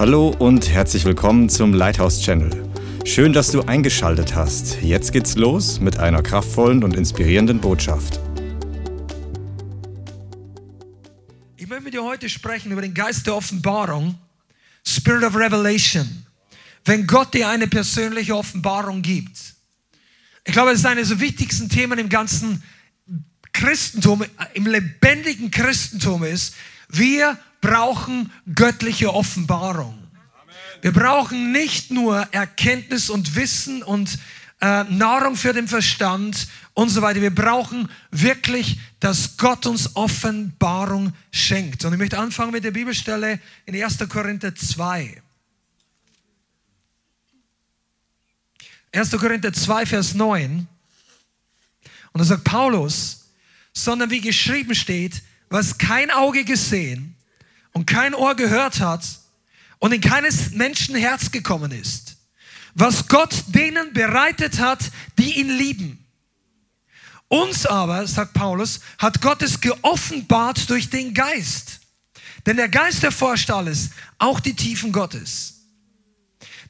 Hallo und herzlich willkommen zum Lighthouse Channel. Schön, dass du eingeschaltet hast. Jetzt geht's los mit einer kraftvollen und inspirierenden Botschaft. Ich möchte mit dir heute sprechen über den Geist der Offenbarung, Spirit of Revelation. Wenn Gott dir eine persönliche Offenbarung gibt. Ich glaube, das ist eines der wichtigsten Themen im ganzen Christentum, im lebendigen Christentum ist, wir brauchen göttliche Offenbarung. Wir brauchen nicht nur Erkenntnis und Wissen und äh, Nahrung für den Verstand und so weiter. Wir brauchen wirklich, dass Gott uns Offenbarung schenkt. Und ich möchte anfangen mit der Bibelstelle in 1. Korinther 2. 1. Korinther 2, Vers 9. Und da sagt Paulus, sondern wie geschrieben steht, was kein Auge gesehen und kein Ohr gehört hat und in keines Menschen Herz gekommen ist, was Gott denen bereitet hat, die ihn lieben. Uns aber, sagt Paulus, hat Gott es geoffenbart durch den Geist. Denn der Geist erforscht alles, auch die Tiefen Gottes.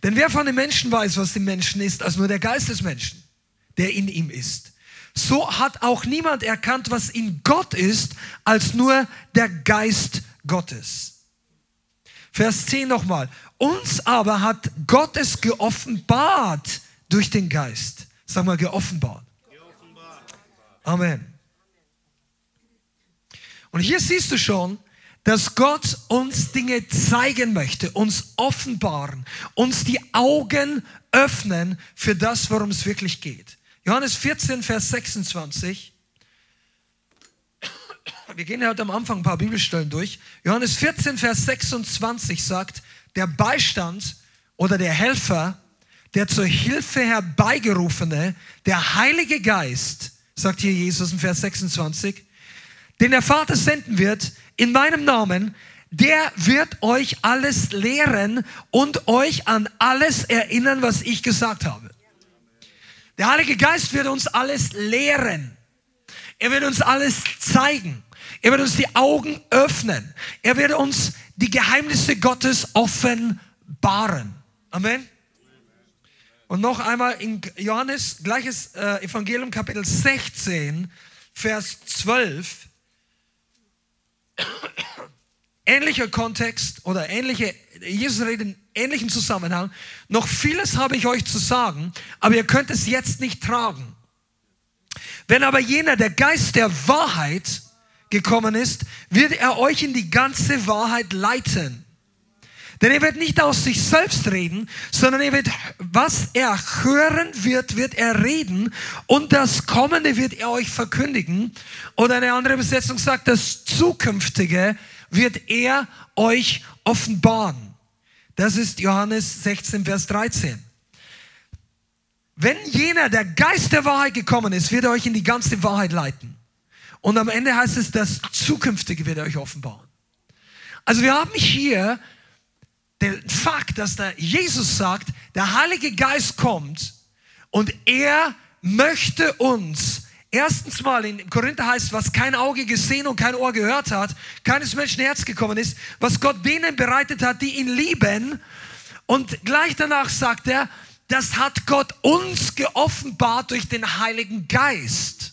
Denn wer von den Menschen weiß, was im Menschen ist, als nur der Geist des Menschen, der in ihm ist. So hat auch niemand erkannt, was in Gott ist, als nur der Geist Gottes. Vers 10 nochmal. Uns aber hat Gott es geoffenbart durch den Geist. Sag mal, geoffenbart. Amen. Und hier siehst du schon, dass Gott uns Dinge zeigen möchte, uns offenbaren, uns die Augen öffnen für das, worum es wirklich geht. Johannes 14, Vers 26. Wir gehen heute am Anfang ein paar Bibelstellen durch. Johannes 14, Vers 26 sagt, der Beistand oder der Helfer, der zur Hilfe herbeigerufene, der Heilige Geist, sagt hier Jesus in Vers 26, den der Vater senden wird in meinem Namen, der wird euch alles lehren und euch an alles erinnern, was ich gesagt habe. Der Heilige Geist wird uns alles lehren. Er wird uns alles zeigen. Er wird uns die Augen öffnen. Er wird uns die Geheimnisse Gottes offenbaren. Amen. Und noch einmal in Johannes, gleiches äh, Evangelium, Kapitel 16, Vers 12. Ähnlicher Kontext oder ähnliche, Jesus redet in ähnlichen Zusammenhang. Noch vieles habe ich euch zu sagen, aber ihr könnt es jetzt nicht tragen. Wenn aber jener, der Geist der Wahrheit, gekommen ist, wird er euch in die ganze Wahrheit leiten. Denn er wird nicht aus sich selbst reden, sondern er wird, was er hören wird, wird er reden und das Kommende wird er euch verkündigen. Oder eine andere Besetzung sagt, das Zukünftige wird er euch offenbaren. Das ist Johannes 16, Vers 13. Wenn jener, der Geist der Wahrheit gekommen ist, wird er euch in die ganze Wahrheit leiten. Und am Ende heißt es, das Zukünftige wird er euch offenbaren. Also wir haben hier den Fakt, dass der Jesus sagt, der Heilige Geist kommt und er möchte uns erstens mal in Korinther heißt, was kein Auge gesehen und kein Ohr gehört hat, keines Menschen Herz gekommen ist, was Gott denen bereitet hat, die ihn lieben. Und gleich danach sagt er, das hat Gott uns geoffenbart durch den Heiligen Geist.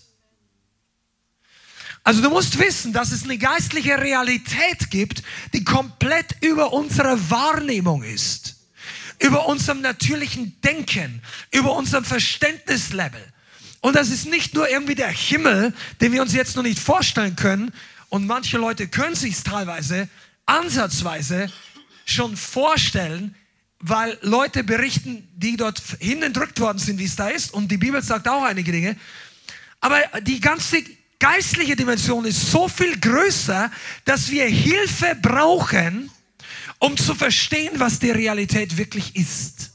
Also du musst wissen, dass es eine geistliche Realität gibt, die komplett über unsere Wahrnehmung ist, über unserem natürlichen Denken, über unserem Verständnislevel. Und das ist nicht nur irgendwie der Himmel, den wir uns jetzt noch nicht vorstellen können. Und manche Leute können sich teilweise ansatzweise schon vorstellen, weil Leute berichten, die dort hingedrückt worden sind, wie es da ist. Und die Bibel sagt auch einige Dinge. Aber die ganze geistliche Dimension ist so viel größer, dass wir Hilfe brauchen, um zu verstehen, was die Realität wirklich ist.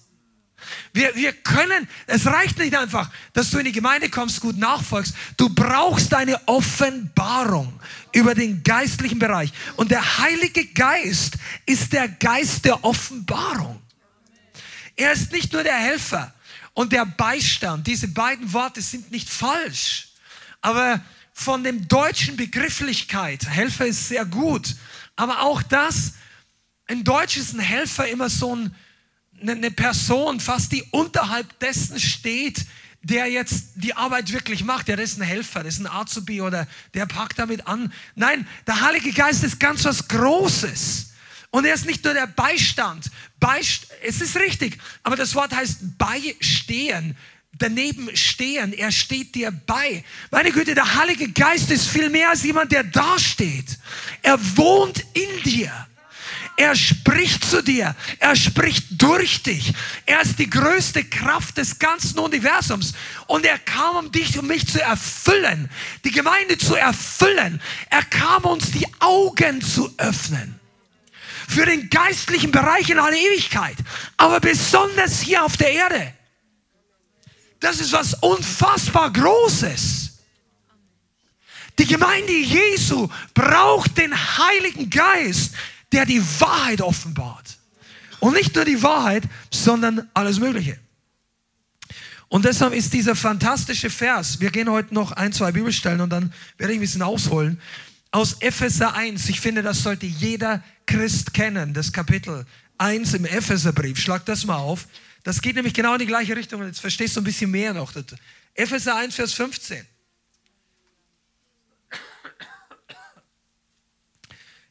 Wir, wir können, es reicht nicht einfach, dass du in die Gemeinde kommst, gut nachfolgst. Du brauchst eine Offenbarung über den geistlichen Bereich. Und der Heilige Geist ist der Geist der Offenbarung. Er ist nicht nur der Helfer und der Beistand. Diese beiden Worte sind nicht falsch. Aber von dem deutschen Begrifflichkeit. Helfer ist sehr gut. Aber auch das in Deutsch ist ein Helfer immer so ein, eine Person, fast die unterhalb dessen steht, der jetzt die Arbeit wirklich macht. Ja, das ist ein Helfer, das ist ein Azubi oder der packt damit an. Nein, der Heilige Geist ist ganz was Großes. Und er ist nicht nur der Beistand. Beist es ist richtig, aber das Wort heißt beistehen daneben stehen. Er steht dir bei. Meine Güte, der Heilige Geist ist viel mehr als jemand, der da steht. Er wohnt in dir. Er spricht zu dir. Er spricht durch dich. Er ist die größte Kraft des ganzen Universums. Und er kam, um dich und mich zu erfüllen, die Gemeinde zu erfüllen. Er kam, uns die Augen zu öffnen. Für den geistlichen Bereich in aller Ewigkeit. Aber besonders hier auf der Erde. Das ist was unfassbar Großes. Die Gemeinde Jesu braucht den Heiligen Geist, der die Wahrheit offenbart. Und nicht nur die Wahrheit, sondern alles Mögliche. Und deshalb ist dieser fantastische Vers, wir gehen heute noch ein, zwei Bibelstellen und dann werde ich ein bisschen ausholen, aus Epheser 1. Ich finde, das sollte jeder Christ kennen, das Kapitel 1 im Epheserbrief. Schlag das mal auf. Das geht nämlich genau in die gleiche Richtung und jetzt verstehst du ein bisschen mehr noch. Epheser 1, Vers 15.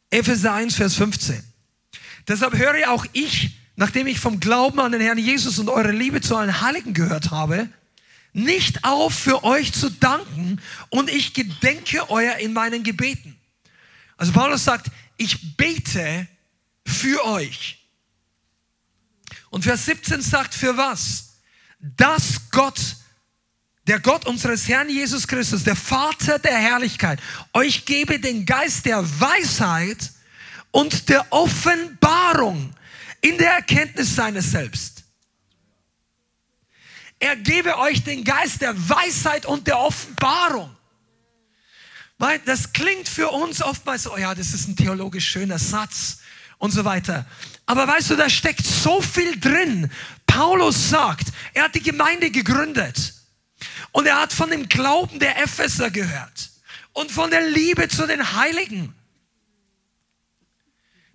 Epheser 1, Vers 15. Deshalb höre auch ich, nachdem ich vom Glauben an den Herrn Jesus und eure Liebe zu allen Heiligen gehört habe, nicht auf, für euch zu danken und ich gedenke euer in meinen Gebeten. Also Paulus sagt, ich bete für euch. Und Vers 17 sagt, für was? Dass Gott, der Gott unseres Herrn Jesus Christus, der Vater der Herrlichkeit, euch gebe den Geist der Weisheit und der Offenbarung in der Erkenntnis seines Selbst. Er gebe euch den Geist der Weisheit und der Offenbarung. Das klingt für uns oftmals, oh ja, das ist ein theologisch schöner Satz und so weiter. Aber weißt du, da steckt so viel drin. Paulus sagt, er hat die Gemeinde gegründet und er hat von dem Glauben der Epheser gehört und von der Liebe zu den Heiligen.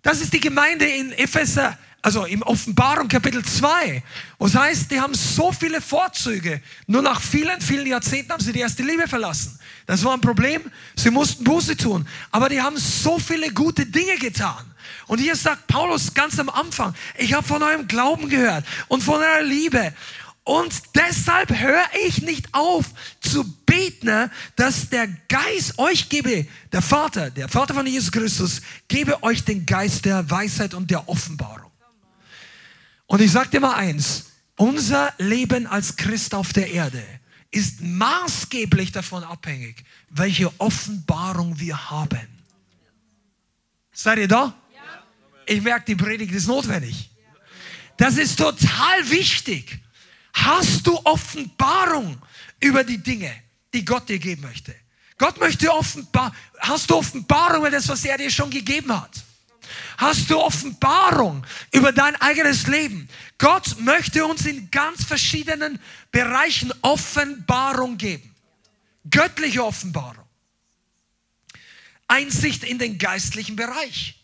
Das ist die Gemeinde in Epheser, also im Offenbarung Kapitel 2. Was heißt, die haben so viele Vorzüge. Nur nach vielen, vielen Jahrzehnten haben sie die erste Liebe verlassen. Das war ein Problem. Sie mussten Buße tun. Aber die haben so viele gute Dinge getan. Und hier sagt Paulus ganz am Anfang, ich habe von eurem Glauben gehört und von eurer Liebe. Und deshalb höre ich nicht auf zu beten, dass der Geist euch gebe, der Vater, der Vater von Jesus Christus, gebe euch den Geist der Weisheit und der Offenbarung. Und ich sage dir mal eins, unser Leben als Christ auf der Erde ist maßgeblich davon abhängig, welche Offenbarung wir haben. Seid ihr da? Ich merke, die Predigt ist notwendig. Das ist total wichtig. Hast du Offenbarung über die Dinge, die Gott dir geben möchte? Gott möchte offenbar, hast du Offenbarung über das, was er dir schon gegeben hat? Hast du Offenbarung über dein eigenes Leben? Gott möchte uns in ganz verschiedenen Bereichen Offenbarung geben. Göttliche Offenbarung. Einsicht in den geistlichen Bereich.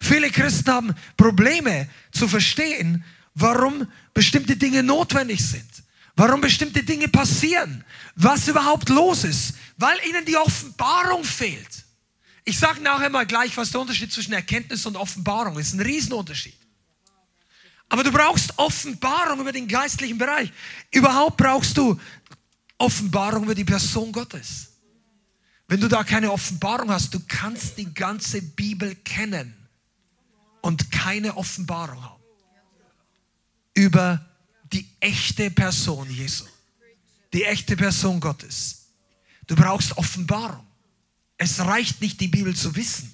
Viele Christen haben Probleme zu verstehen, warum bestimmte Dinge notwendig sind, warum bestimmte Dinge passieren, was überhaupt los ist, weil ihnen die Offenbarung fehlt. Ich sage nachher mal gleich, was der Unterschied zwischen Erkenntnis und Offenbarung ist. Ein Riesenunterschied. Aber du brauchst Offenbarung über den geistlichen Bereich. Überhaupt brauchst du Offenbarung über die Person Gottes. Wenn du da keine Offenbarung hast, du kannst die ganze Bibel kennen und keine Offenbarung haben über die echte Person Jesu, die echte Person Gottes. Du brauchst Offenbarung. Es reicht nicht, die Bibel zu wissen.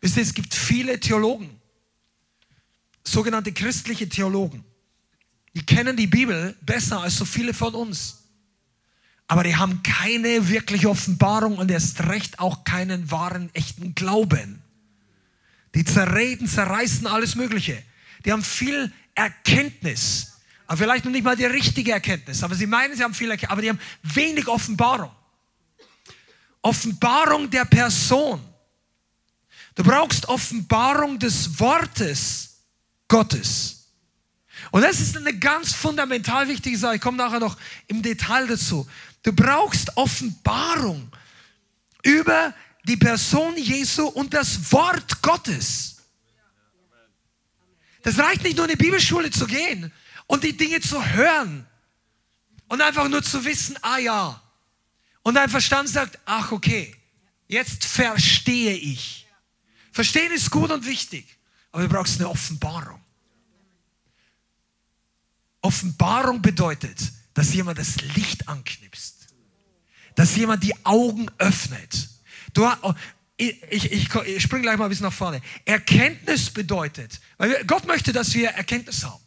Wisst ihr, es gibt viele Theologen, sogenannte christliche Theologen, die kennen die Bibel besser als so viele von uns. Aber die haben keine wirkliche Offenbarung und erst recht auch keinen wahren, echten Glauben. Die zerreden, zerreißen alles Mögliche. Die haben viel Erkenntnis. Aber vielleicht noch nicht mal die richtige Erkenntnis. Aber sie meinen, sie haben viel Erkenntnis. Aber die haben wenig Offenbarung. Offenbarung der Person. Du brauchst Offenbarung des Wortes Gottes. Und das ist eine ganz fundamental wichtige Sache. Ich komme nachher noch im Detail dazu. Du brauchst Offenbarung über die Person Jesu und das Wort Gottes. Das reicht nicht nur in die Bibelschule zu gehen und die Dinge zu hören und einfach nur zu wissen, ah ja. Und dein Verstand sagt, ach okay, jetzt verstehe ich. Verstehen ist gut und wichtig, aber du brauchst eine Offenbarung. Offenbarung bedeutet, dass jemand das Licht anknipst, dass jemand die Augen öffnet. Du, ich, ich, ich springe gleich mal ein bisschen nach vorne. Erkenntnis bedeutet, weil Gott möchte, dass wir Erkenntnis haben.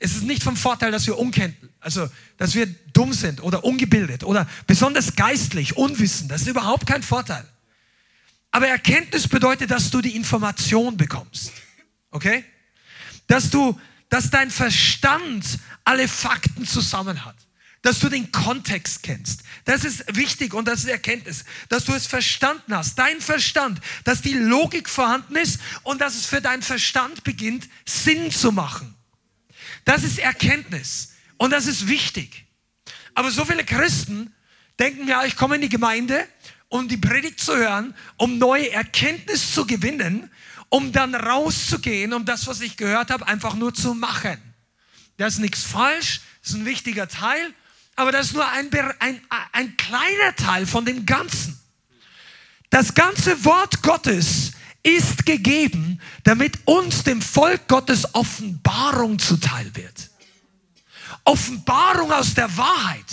Es ist nicht vom Vorteil, dass wir unkennt, also dass wir dumm sind oder ungebildet oder besonders geistlich, unwissend. Das ist überhaupt kein Vorteil. Aber Erkenntnis bedeutet, dass du die Information bekommst. Okay? Dass du, dass dein Verstand alle Fakten zusammen hat. Dass du den Kontext kennst. Das ist wichtig und das ist Erkenntnis. Dass du es verstanden hast. Dein Verstand. Dass die Logik vorhanden ist und dass es für deinen Verstand beginnt, Sinn zu machen. Das ist Erkenntnis. Und das ist wichtig. Aber so viele Christen denken ja, ich komme in die Gemeinde, um die Predigt zu hören, um neue Erkenntnis zu gewinnen, um dann rauszugehen, um das, was ich gehört habe, einfach nur zu machen. Da ist nichts falsch, das ist ein wichtiger Teil, aber das ist nur ein, ein, ein kleiner Teil von dem Ganzen. Das ganze Wort Gottes ist gegeben, damit uns, dem Volk Gottes, Offenbarung zuteil wird. Offenbarung aus der Wahrheit.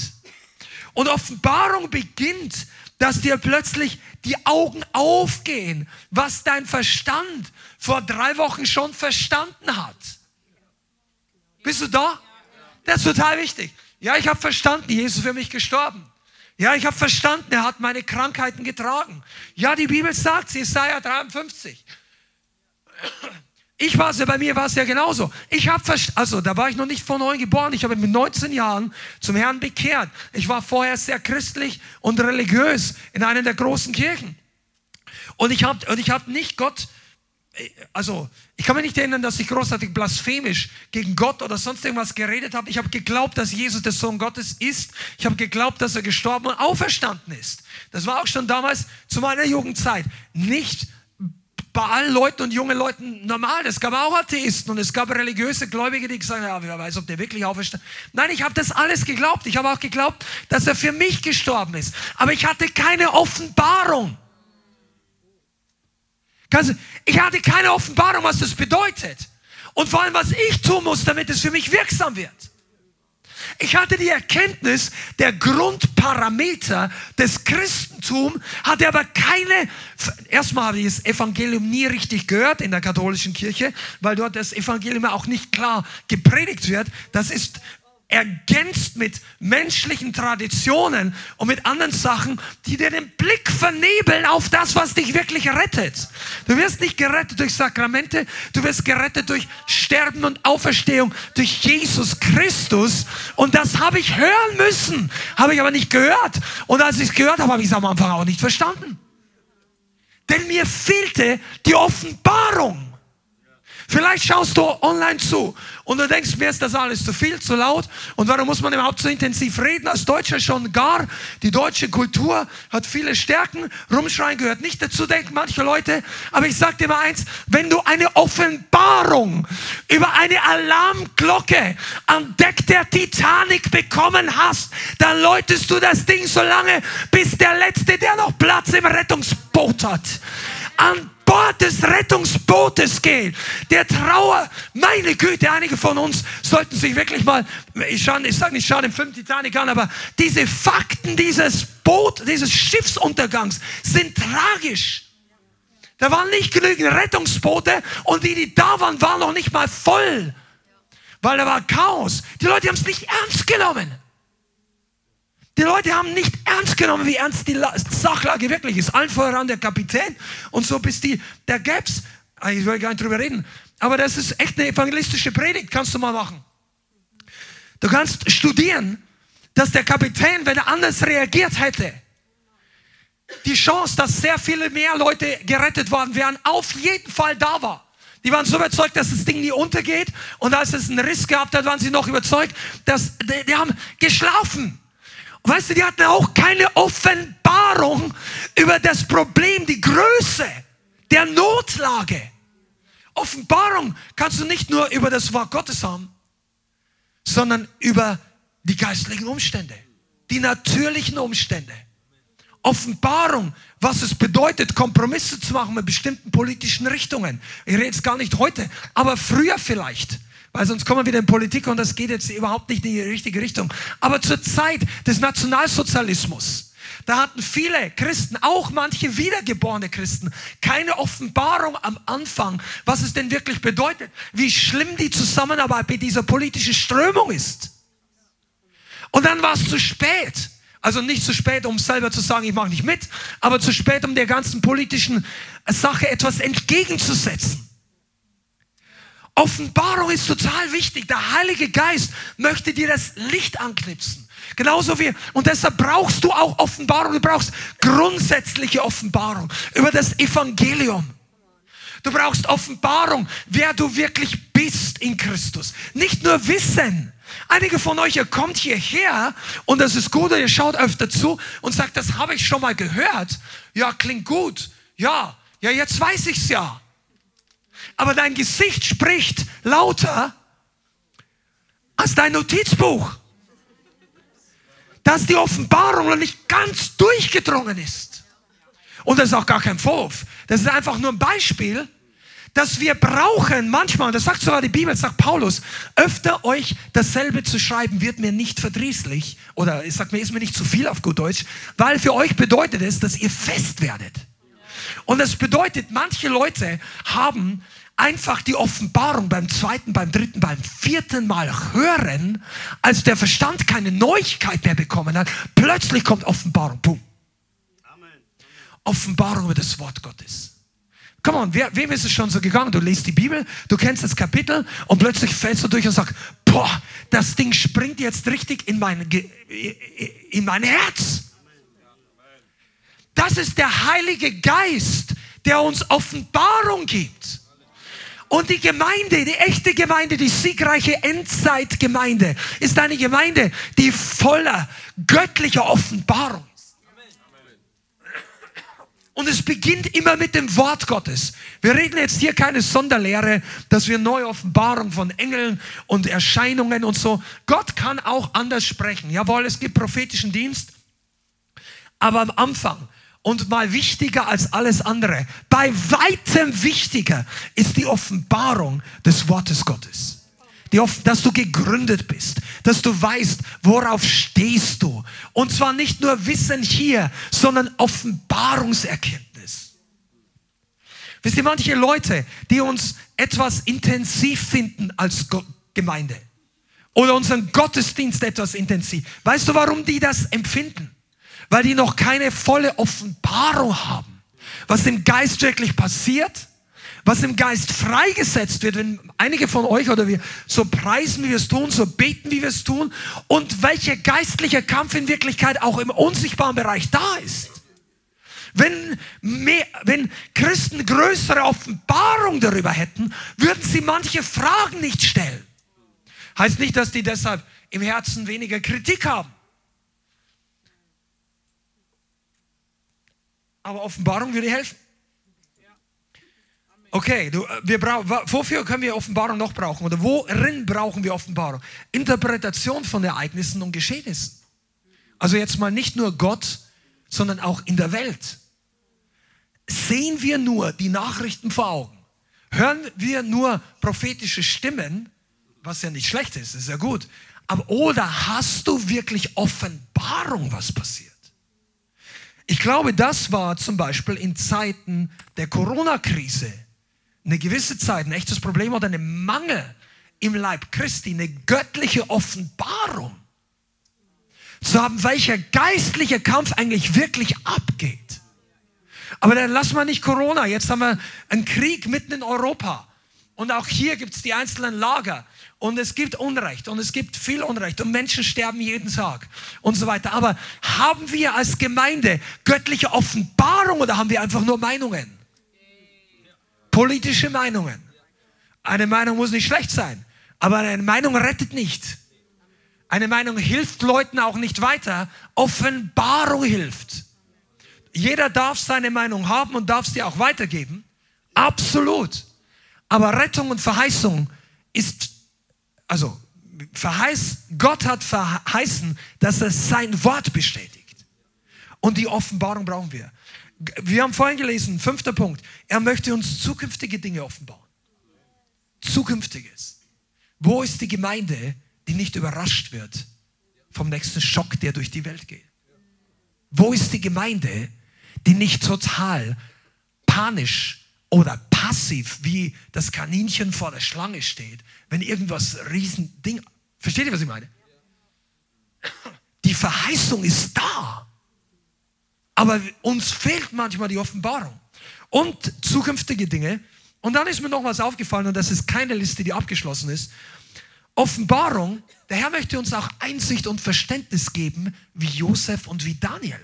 Und Offenbarung beginnt, dass dir plötzlich die Augen aufgehen, was dein Verstand vor drei Wochen schon verstanden hat. Bist du da? Das ist total wichtig. Ja, ich habe verstanden, Jesus ist für mich gestorben. Ja, ich habe verstanden, er hat meine Krankheiten getragen. Ja, die Bibel sagt, Jesaja 53. Ich war es ja, bei mir war es ja genauso. Ich habe also da war ich noch nicht vor neu geboren. Ich habe mit 19 Jahren zum Herrn bekehrt. Ich war vorher sehr christlich und religiös in einer der großen Kirchen. Und ich habe und ich habe nicht Gott also ich kann mich nicht erinnern, dass ich großartig blasphemisch gegen Gott oder sonst irgendwas geredet habe. Ich habe geglaubt, dass Jesus der Sohn Gottes ist. Ich habe geglaubt, dass er gestorben und auferstanden ist. Das war auch schon damals zu meiner Jugendzeit nicht bei allen Leuten und jungen Leuten normal. Es gab auch Atheisten und es gab religiöse Gläubige, die gesagt haben, ja, wer weiß, ob der wirklich auferstanden ist. Nein, ich habe das alles geglaubt. Ich habe auch geglaubt, dass er für mich gestorben ist. Aber ich hatte keine Offenbarung. Ich hatte keine Offenbarung, was das bedeutet. Und vor allem, was ich tun muss, damit es für mich wirksam wird. Ich hatte die Erkenntnis der Grundparameter des Christentums, hatte aber keine, erstmal habe ich das Evangelium nie richtig gehört in der katholischen Kirche, weil dort das Evangelium auch nicht klar gepredigt wird. Das ist ergänzt mit menschlichen Traditionen und mit anderen Sachen, die dir den Blick vernebeln auf das, was dich wirklich rettet. Du wirst nicht gerettet durch Sakramente, du wirst gerettet durch Sterben und Auferstehung, durch Jesus Christus. Und das habe ich hören müssen, habe ich aber nicht gehört. Und als ich es gehört habe, habe ich es am Anfang auch nicht verstanden. Denn mir fehlte die Offenbarung. Vielleicht schaust du online zu und du denkst, mir ist das alles zu viel, zu laut. Und warum muss man überhaupt so intensiv reden? Als Deutscher schon gar. Die deutsche Kultur hat viele Stärken. Rumschreien gehört nicht dazu, denken manche Leute. Aber ich sag dir mal eins, wenn du eine Offenbarung über eine Alarmglocke am Deck der Titanic bekommen hast, dann läutest du das Ding so lange, bis der Letzte, der noch Platz im Rettungsboot hat, an Bord des Rettungsbootes gehen. Der Trauer, meine Güte, einige von uns sollten sich wirklich mal, ich, schaue, ich sage nicht, schau den Film Titanic an, aber diese Fakten dieses Boot, dieses Schiffsuntergangs sind tragisch. Da waren nicht genügend Rettungsboote und die, die da waren, waren noch nicht mal voll, weil da war Chaos. Die Leute haben es nicht ernst genommen. Die Leute haben nicht ernst genommen, wie ernst die Sachlage wirklich ist. Allen voran der Kapitän und so bis die, der Gaps. Ich will gar nicht drüber reden. Aber das ist echt eine evangelistische Predigt, kannst du mal machen. Du kannst studieren, dass der Kapitän, wenn er anders reagiert hätte, die Chance, dass sehr viele mehr Leute gerettet worden wären, auf jeden Fall da war. Die waren so überzeugt, dass das Ding nie untergeht. Und als es einen Riss gehabt hat, waren sie noch überzeugt, dass die, die haben geschlafen. Weißt du, die hatten auch keine Offenbarung über das Problem, die Größe der Notlage. Offenbarung kannst du nicht nur über das Wort Gottes haben, sondern über die geistlichen Umstände, die natürlichen Umstände. Offenbarung, was es bedeutet, Kompromisse zu machen mit bestimmten politischen Richtungen. Ich rede jetzt gar nicht heute, aber früher vielleicht. Weil sonst kommen wir wieder in Politik und das geht jetzt überhaupt nicht in die richtige Richtung. Aber zur Zeit des Nationalsozialismus, da hatten viele Christen, auch manche wiedergeborene Christen, keine Offenbarung am Anfang, was es denn wirklich bedeutet, wie schlimm die Zusammenarbeit mit dieser politischen Strömung ist. Und dann war es zu spät. Also nicht zu spät, um selber zu sagen, ich mache nicht mit, aber zu spät, um der ganzen politischen Sache etwas entgegenzusetzen. Offenbarung ist total wichtig. Der Heilige Geist möchte dir das Licht anknipsen. Genauso wie, und deshalb brauchst du auch Offenbarung. Du brauchst grundsätzliche Offenbarung über das Evangelium. Du brauchst Offenbarung, wer du wirklich bist in Christus. Nicht nur Wissen, Einige von euch, ihr kommt hierher und das ist gut, ihr schaut öfter zu und sagt, das habe ich schon mal gehört. Ja, klingt gut. Ja, ja, jetzt weiß ich's ja. Aber dein Gesicht spricht lauter als dein Notizbuch. Dass die Offenbarung noch nicht ganz durchgedrungen ist. Und das ist auch gar kein Vorwurf. Das ist einfach nur ein Beispiel dass wir brauchen manchmal, das sagt sogar die Bibel, sagt Paulus, öfter euch dasselbe zu schreiben wird mir nicht verdrießlich oder ich sag mir, ist mir nicht zu viel auf gut Deutsch, weil für euch bedeutet es, dass ihr fest werdet. Und das bedeutet, manche Leute haben einfach die Offenbarung beim zweiten, beim dritten, beim vierten Mal hören, als der Verstand keine Neuigkeit mehr bekommen hat. Plötzlich kommt Offenbarung. Boom. Offenbarung über das Wort Gottes. Come on, wer, wem ist es schon so gegangen? Du liest die Bibel, du kennst das Kapitel und plötzlich fällst du durch und sagst, boah, das Ding springt jetzt richtig in mein, in mein Herz. Das ist der Heilige Geist, der uns Offenbarung gibt. Und die Gemeinde, die echte Gemeinde, die siegreiche Endzeitgemeinde, ist eine Gemeinde, die voller göttlicher Offenbarung und es beginnt immer mit dem Wort Gottes. Wir reden jetzt hier keine Sonderlehre, dass wir neue Offenbarung von Engeln und Erscheinungen und so. Gott kann auch anders sprechen. Jawohl, es gibt prophetischen Dienst. Aber am Anfang und mal wichtiger als alles andere, bei weitem wichtiger ist die Offenbarung des Wortes Gottes dass du gegründet bist, dass du weißt, worauf stehst du. Und zwar nicht nur Wissen hier, sondern Offenbarungserkenntnis. Wisst ihr, manche Leute, die uns etwas intensiv finden als Gemeinde oder unseren Gottesdienst etwas intensiv, weißt du, warum die das empfinden? Weil die noch keine volle Offenbarung haben, was im Geist wirklich passiert was im Geist freigesetzt wird, wenn einige von euch oder wir so preisen, wie wir es tun, so beten, wie wir es tun und welcher geistliche Kampf in Wirklichkeit auch im unsichtbaren Bereich da ist. Wenn, mehr, wenn Christen größere Offenbarung darüber hätten, würden sie manche Fragen nicht stellen. Heißt nicht, dass die deshalb im Herzen weniger Kritik haben. Aber Offenbarung würde helfen. Okay, du, äh, wir brauchen, wofür können wir Offenbarung noch brauchen? Oder worin brauchen wir Offenbarung? Interpretation von Ereignissen und Geschehnissen. Also jetzt mal nicht nur Gott, sondern auch in der Welt. Sehen wir nur die Nachrichten vor Augen? Hören wir nur prophetische Stimmen, was ja nicht schlecht ist, ist ja gut. Aber oder hast du wirklich Offenbarung, was passiert? Ich glaube, das war zum Beispiel in Zeiten der Corona-Krise eine gewisse Zeit ein echtes Problem oder einen Mangel im Leib Christi, eine göttliche Offenbarung zu haben, welcher geistliche Kampf eigentlich wirklich abgeht. Aber dann lass mal nicht Corona, jetzt haben wir einen Krieg mitten in Europa. Und auch hier gibt es die einzelnen Lager. Und es gibt Unrecht und es gibt viel Unrecht und Menschen sterben jeden Tag und so weiter. Aber haben wir als Gemeinde göttliche Offenbarung oder haben wir einfach nur Meinungen? Politische Meinungen. Eine Meinung muss nicht schlecht sein, aber eine Meinung rettet nicht. Eine Meinung hilft Leuten auch nicht weiter. Offenbarung hilft. Jeder darf seine Meinung haben und darf sie auch weitergeben. Absolut. Aber Rettung und Verheißung ist also verheiß, Gott hat verheißen, dass er sein Wort bestätigt. Und die Offenbarung brauchen wir. Wir haben vorhin gelesen, fünfter Punkt, er möchte uns zukünftige Dinge offenbaren. Zukünftiges. Wo ist die Gemeinde, die nicht überrascht wird vom nächsten Schock, der durch die Welt geht? Wo ist die Gemeinde, die nicht total panisch oder passiv wie das Kaninchen vor der Schlange steht, wenn irgendwas Riesending. Versteht ihr, was ich meine? Die Verheißung ist da. Aber uns fehlt manchmal die Offenbarung. Und zukünftige Dinge. Und dann ist mir noch was aufgefallen, und das ist keine Liste, die abgeschlossen ist. Offenbarung, der Herr möchte uns auch Einsicht und Verständnis geben, wie Josef und wie Daniel.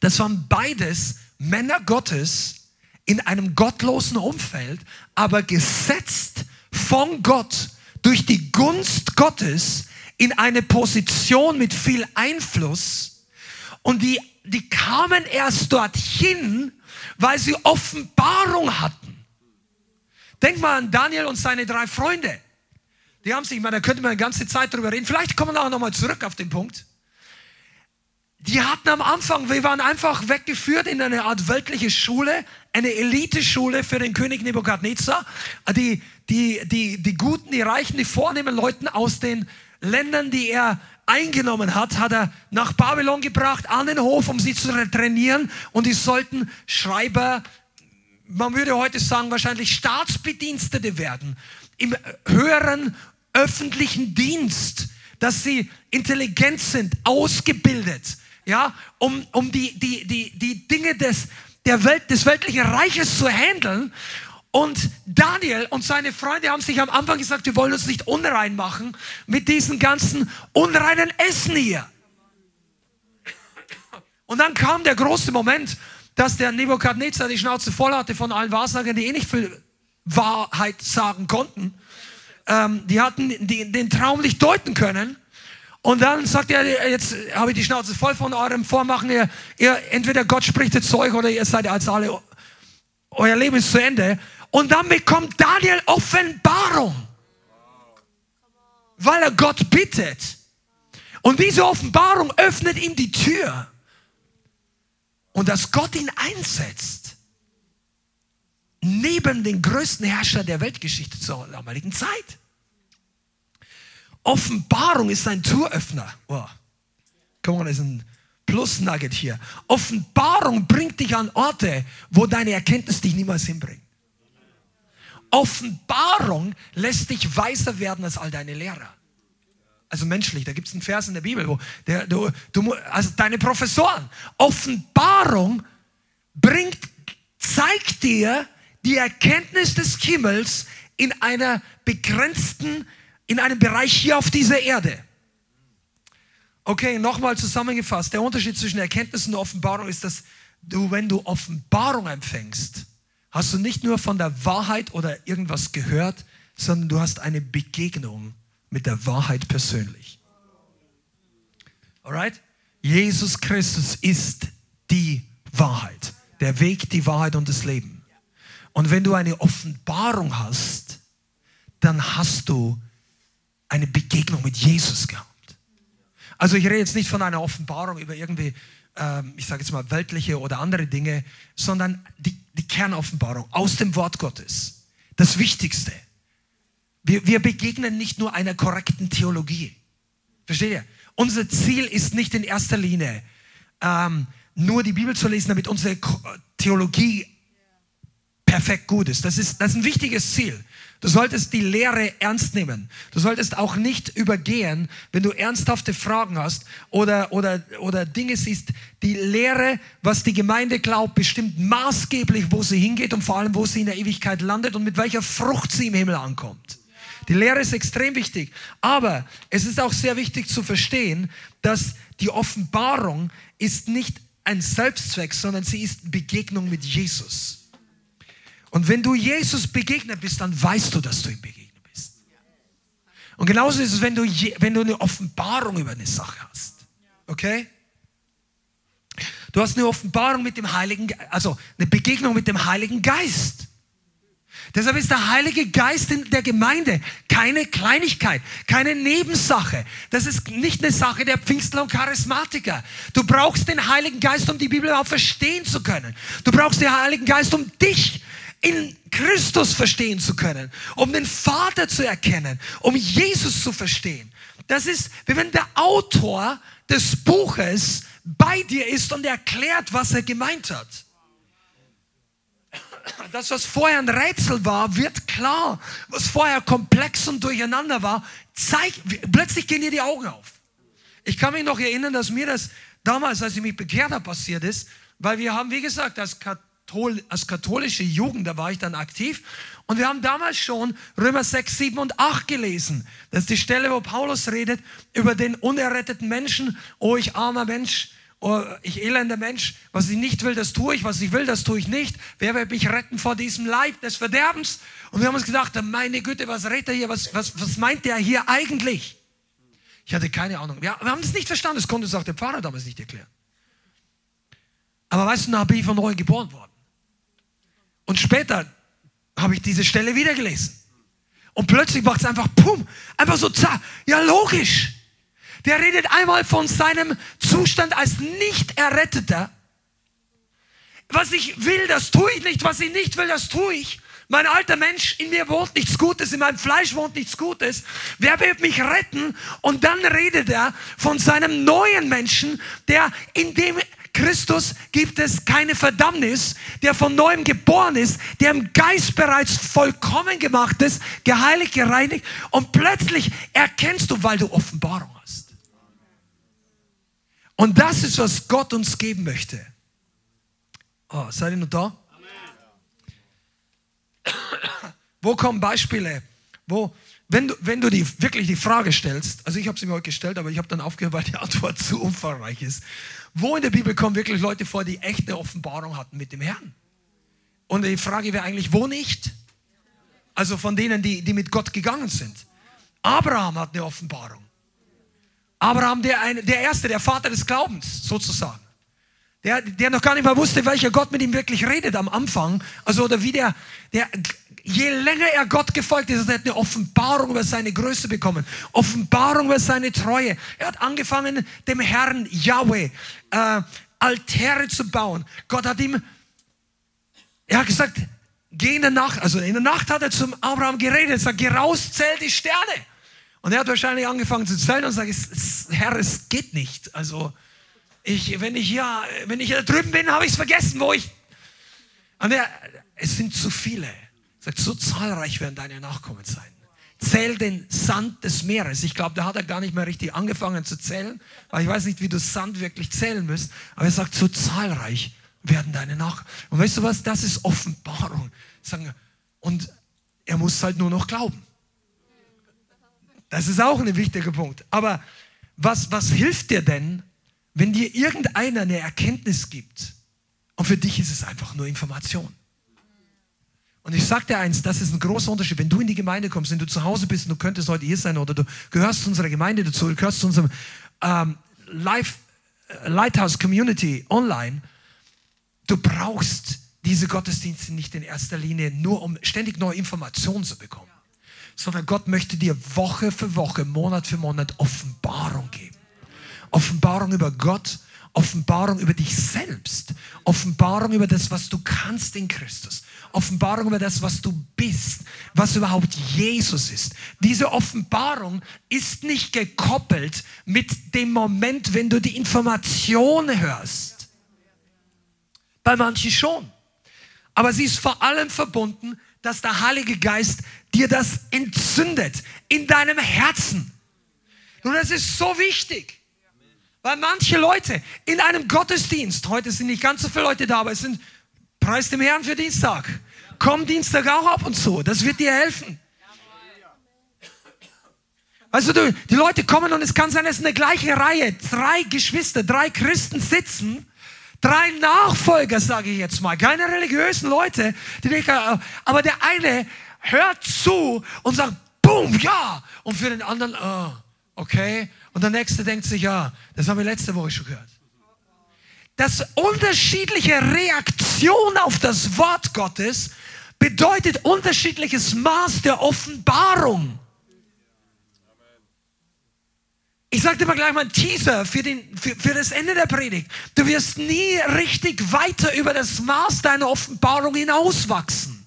Das waren beides Männer Gottes in einem gottlosen Umfeld, aber gesetzt von Gott durch die Gunst Gottes in eine Position mit viel Einfluss und die, die kamen erst dorthin, weil sie Offenbarung hatten. Denk mal an Daniel und seine drei Freunde. Die haben sich, ich meine, da könnte man eine ganze Zeit drüber reden. Vielleicht kommen wir auch nochmal zurück auf den Punkt. Die hatten am Anfang, wir waren einfach weggeführt in eine Art weltliche Schule, eine Eliteschule für den König Nebukadnezar. Die, die, die, die guten, die reichen, die vornehmen Leuten aus den Ländern, die er eingenommen hat, hat er nach Babylon gebracht, an den Hof, um sie zu trainieren. Und die sollten Schreiber, man würde heute sagen, wahrscheinlich Staatsbedienstete werden. Im höheren öffentlichen Dienst, dass sie intelligent sind, ausgebildet, ja, um, um die, die, die, die Dinge des, der Welt, des weltlichen Reiches zu handeln. Und Daniel und seine Freunde haben sich am Anfang gesagt, wir wollen uns nicht unrein machen mit diesen ganzen unreinen Essen hier. Und dann kam der große Moment, dass der Nebukadnezar die Schnauze voll hatte von allen Wahrsagern, die eh nicht viel Wahrheit sagen konnten. Ähm, die hatten die, den Traum nicht deuten können. Und dann sagt er, jetzt habe ich die Schnauze voll von eurem Vormachen. Ihr, ihr, entweder Gott spricht jetzt zu euch oder ihr seid als alle, euer Leben ist zu Ende. Und dann bekommt Daniel Offenbarung, weil er Gott bittet. Und diese Offenbarung öffnet ihm die Tür. Und dass Gott ihn einsetzt, neben den größten Herrscher der Weltgeschichte zur damaligen Zeit. Offenbarung ist ein Türöffner. Oh, come on, ist ein Plus-Nugget hier. Offenbarung bringt dich an Orte, wo deine Erkenntnis dich niemals hinbringt. Offenbarung lässt dich weiser werden als all deine Lehrer. Also menschlich, da gibt es einen Vers in der Bibel, wo der, du, du, also deine Professoren. Offenbarung bringt, zeigt dir die Erkenntnis des Himmels in einer begrenzten in einem Bereich hier auf dieser Erde. Okay, nochmal zusammengefasst. Der Unterschied zwischen Erkenntnis und Offenbarung ist, dass du, wenn du Offenbarung empfängst, hast du nicht nur von der Wahrheit oder irgendwas gehört, sondern du hast eine Begegnung mit der Wahrheit persönlich. Alright? Jesus Christus ist die Wahrheit. Der Weg, die Wahrheit und das Leben. Und wenn du eine Offenbarung hast, dann hast du eine Begegnung mit Jesus gehabt. Also ich rede jetzt nicht von einer Offenbarung über irgendwie, ähm, ich sage jetzt mal, weltliche oder andere Dinge, sondern die, die Kernoffenbarung aus dem Wort Gottes. Das Wichtigste. Wir, wir begegnen nicht nur einer korrekten Theologie. Versteht ihr? Unser Ziel ist nicht in erster Linie ähm, nur die Bibel zu lesen, damit unsere Theologie perfekt gut ist. Das ist, das ist ein wichtiges Ziel. Du solltest die Lehre ernst nehmen. Du solltest auch nicht übergehen, wenn du ernsthafte Fragen hast oder, oder, oder Dinge siehst. Die Lehre, was die Gemeinde glaubt, bestimmt maßgeblich, wo sie hingeht und vor allem, wo sie in der Ewigkeit landet und mit welcher Frucht sie im Himmel ankommt. Die Lehre ist extrem wichtig. Aber es ist auch sehr wichtig zu verstehen, dass die Offenbarung ist nicht ein Selbstzweck, sondern sie ist Begegnung mit Jesus. Und wenn du Jesus begegnet bist, dann weißt du, dass du ihm begegnet bist. Und genauso ist es, wenn du, wenn du eine Offenbarung über eine Sache hast. Okay? Du hast eine Offenbarung mit dem Heiligen, also eine Begegnung mit dem Heiligen Geist. Deshalb ist der Heilige Geist in der Gemeinde keine Kleinigkeit, keine Nebensache. Das ist nicht eine Sache der Pfingstler und Charismatiker. Du brauchst den Heiligen Geist, um die Bibel auch verstehen zu können. Du brauchst den Heiligen Geist, um dich in Christus verstehen zu können, um den Vater zu erkennen, um Jesus zu verstehen. Das ist, wie wenn der Autor des Buches bei dir ist und erklärt, was er gemeint hat. Das, was vorher ein Rätsel war, wird klar. Was vorher komplex und durcheinander war, zeigt, plötzlich gehen dir die Augen auf. Ich kann mich noch erinnern, dass mir das damals, als ich mich bekehrt habe, passiert ist, weil wir haben, wie gesagt, als Katholiken, als katholische Jugend, da war ich dann aktiv. Und wir haben damals schon Römer 6, 7 und 8 gelesen. Das ist die Stelle, wo Paulus redet über den unerretteten Menschen. Oh, ich armer Mensch, oh, ich elender Mensch. Was ich nicht will, das tue ich. Was ich will, das tue ich nicht. Wer wird mich retten vor diesem Leib des Verderbens? Und wir haben uns gedacht, meine Güte, was redet er hier? Was, was, was meint der hier eigentlich? Ich hatte keine Ahnung. Ja, wir haben das nicht verstanden. Das konnte uns auch der Pfarrer damals nicht erklären. Aber weißt du, da bin ich von neu geboren worden. Und später habe ich diese Stelle wieder gelesen. Und plötzlich macht es einfach pum, einfach so zack. Ja, logisch. Der redet einmal von seinem Zustand als nicht erretteter. Was ich will, das tue ich nicht. Was ich nicht will, das tue ich. Mein alter Mensch, in mir wohnt nichts Gutes, in meinem Fleisch wohnt nichts Gutes. Wer wird mich retten? Und dann redet er von seinem neuen Menschen, der in dem Christus gibt es keine Verdammnis, der von neuem geboren ist, der im Geist bereits vollkommen gemacht ist, geheiligt, gereinigt und plötzlich erkennst du, weil du Offenbarung hast. Und das ist, was Gott uns geben möchte. Oh, seid ihr noch da? Wo kommen Beispiele, wo, wenn du, wenn du die, wirklich die Frage stellst, also ich habe sie mir heute gestellt, aber ich habe dann aufgehört, weil die Antwort zu umfangreich ist. Wo in der Bibel kommen wirklich Leute vor, die echt eine Offenbarung hatten mit dem Herrn? Und die Frage wäre eigentlich, wo nicht? Also von denen, die, die mit Gott gegangen sind. Abraham hat eine Offenbarung. Abraham, der, ein, der Erste, der Vater des Glaubens sozusagen. Der, der noch gar nicht mal wusste, welcher Gott mit ihm wirklich redet am Anfang. Also, oder wie der, der je länger er Gott gefolgt ist, er hat eine Offenbarung über seine Größe bekommen, Offenbarung über seine Treue. Er hat angefangen, dem Herrn Yahweh äh, Altäre zu bauen. Gott hat ihm, er hat gesagt, geh in der Nacht, also in der Nacht hat er zum Abraham geredet, er sagt, geh raus, zähl die Sterne. Und er hat wahrscheinlich angefangen zu zählen und sagt, Herr, es geht nicht. Also, ich, wenn ich hier, wenn ich hier drüben bin, habe ich es vergessen, wo ich. Und er, es sind zu viele. Sagt, so zahlreich werden deine Nachkommen sein. Zähl den Sand des Meeres. Ich glaube, da hat er gar nicht mehr richtig angefangen zu zählen, weil ich weiß nicht, wie du Sand wirklich zählen müsst. Aber er sagt, so zahlreich werden deine Nachkommen. Und weißt du was? Das ist Offenbarung. Und er muss halt nur noch glauben. Das ist auch ein wichtiger Punkt. Aber was, was hilft dir denn, wenn dir irgendeiner eine Erkenntnis gibt und für dich ist es einfach nur Information? Und ich sage dir eins, das ist ein großer Unterschied. Wenn du in die Gemeinde kommst, wenn du zu Hause bist und du könntest heute hier sein oder du gehörst zu unserer Gemeinde dazu, du gehörst zu unserem ähm, Live, äh, Lighthouse Community online, du brauchst diese Gottesdienste nicht in erster Linie nur, um ständig neue Informationen zu bekommen, sondern Gott möchte dir Woche für Woche, Monat für Monat Offenbarung geben. Offenbarung über Gott, Offenbarung über dich selbst, Offenbarung über das, was du kannst in Christus, Offenbarung über das, was du bist, was überhaupt Jesus ist. Diese Offenbarung ist nicht gekoppelt mit dem Moment, wenn du die Information hörst. Bei manchen schon. Aber sie ist vor allem verbunden, dass der Heilige Geist dir das entzündet in deinem Herzen. Und das ist so wichtig. Weil manche Leute in einem Gottesdienst, heute sind nicht ganz so viele Leute da, aber es sind, preis dem Herrn für Dienstag. Komm Dienstag auch ab und zu, das wird dir helfen. Also du, die Leute kommen und es kann sein, es ist eine gleiche Reihe, drei Geschwister, drei Christen sitzen, drei Nachfolger, sage ich jetzt mal, keine religiösen Leute, die nicht, aber der eine hört zu und sagt, boom, ja, und für den anderen, oh, okay, und der nächste denkt sich, ja, das haben wir letzte Woche schon gehört. Das unterschiedliche Reaktion auf das Wort Gottes bedeutet unterschiedliches Maß der Offenbarung. Ich sage dir mal gleich mal einen Teaser für, den, für, für das Ende der Predigt. Du wirst nie richtig weiter über das Maß deiner Offenbarung hinauswachsen.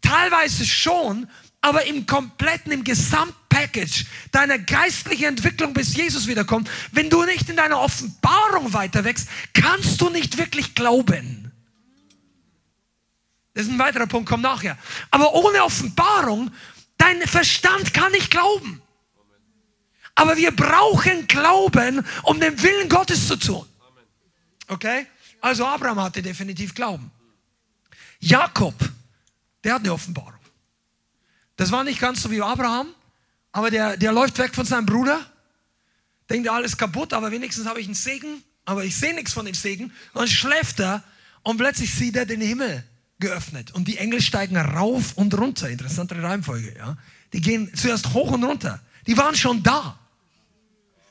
Teilweise schon, aber im kompletten, im Gesamtpackage deiner geistlichen Entwicklung, bis Jesus wiederkommt, wenn du nicht in deiner Offenbarung weiter wächst, kannst du nicht wirklich glauben. Das ist ein weiterer Punkt, kommt nachher. Aber ohne Offenbarung, dein Verstand kann nicht glauben. Aber wir brauchen Glauben, um den Willen Gottes zu tun. Okay? Also Abraham hatte definitiv Glauben. Jakob, der hat eine Offenbarung. Das war nicht ganz so wie Abraham, aber der, der läuft weg von seinem Bruder, denkt, alles kaputt, aber wenigstens habe ich einen Segen, aber ich sehe nichts von dem Segen. Dann schläft er und plötzlich sieht er den Himmel geöffnet und die Engel steigen rauf und runter. Interessante Reihenfolge, ja. Die gehen zuerst hoch und runter. Die waren schon da.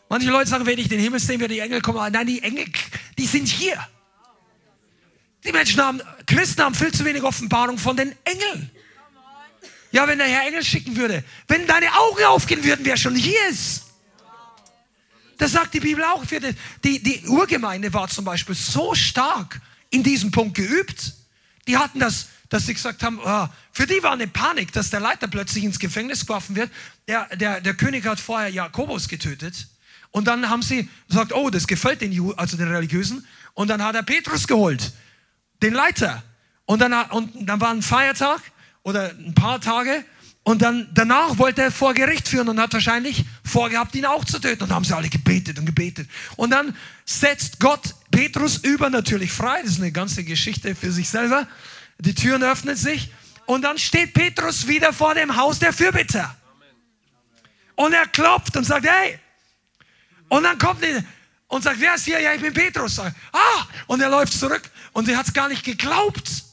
Manche Leute sagen, wenn ich den Himmel sehe, werden die Engel kommen. Nein, die Engel, die sind hier. Die Menschen haben, Christen haben viel zu wenig Offenbarung von den Engeln. Ja, wenn der Herr Engel schicken würde, wenn deine Augen aufgehen würden, wer schon hier ist. Das sagt die Bibel auch. Die, die Urgemeinde war zum Beispiel so stark in diesem Punkt geübt. Die hatten das, dass sie gesagt haben, oh, für die war eine Panik, dass der Leiter plötzlich ins Gefängnis geworfen wird. Der, der, der König hat vorher Jakobus getötet. Und dann haben sie gesagt, oh, das gefällt den, Ju also den Religiösen. Und dann hat er Petrus geholt, den Leiter. Und dann, und dann war ein Feiertag oder ein paar Tage. Und dann danach wollte er vor Gericht führen und hat wahrscheinlich vorgehabt, ihn auch zu töten. Und haben sie alle gebetet und gebetet. Und dann setzt Gott Petrus übernatürlich frei. Das ist eine ganze Geschichte für sich selber. Die Türen öffnen sich. Und dann steht Petrus wieder vor dem Haus der Fürbitter. Und er klopft und sagt, hey, und dann kommt er und sagt, wer ist hier? Ja, ich bin Petrus. Ah, und er läuft zurück und sie hat es gar nicht geglaubt.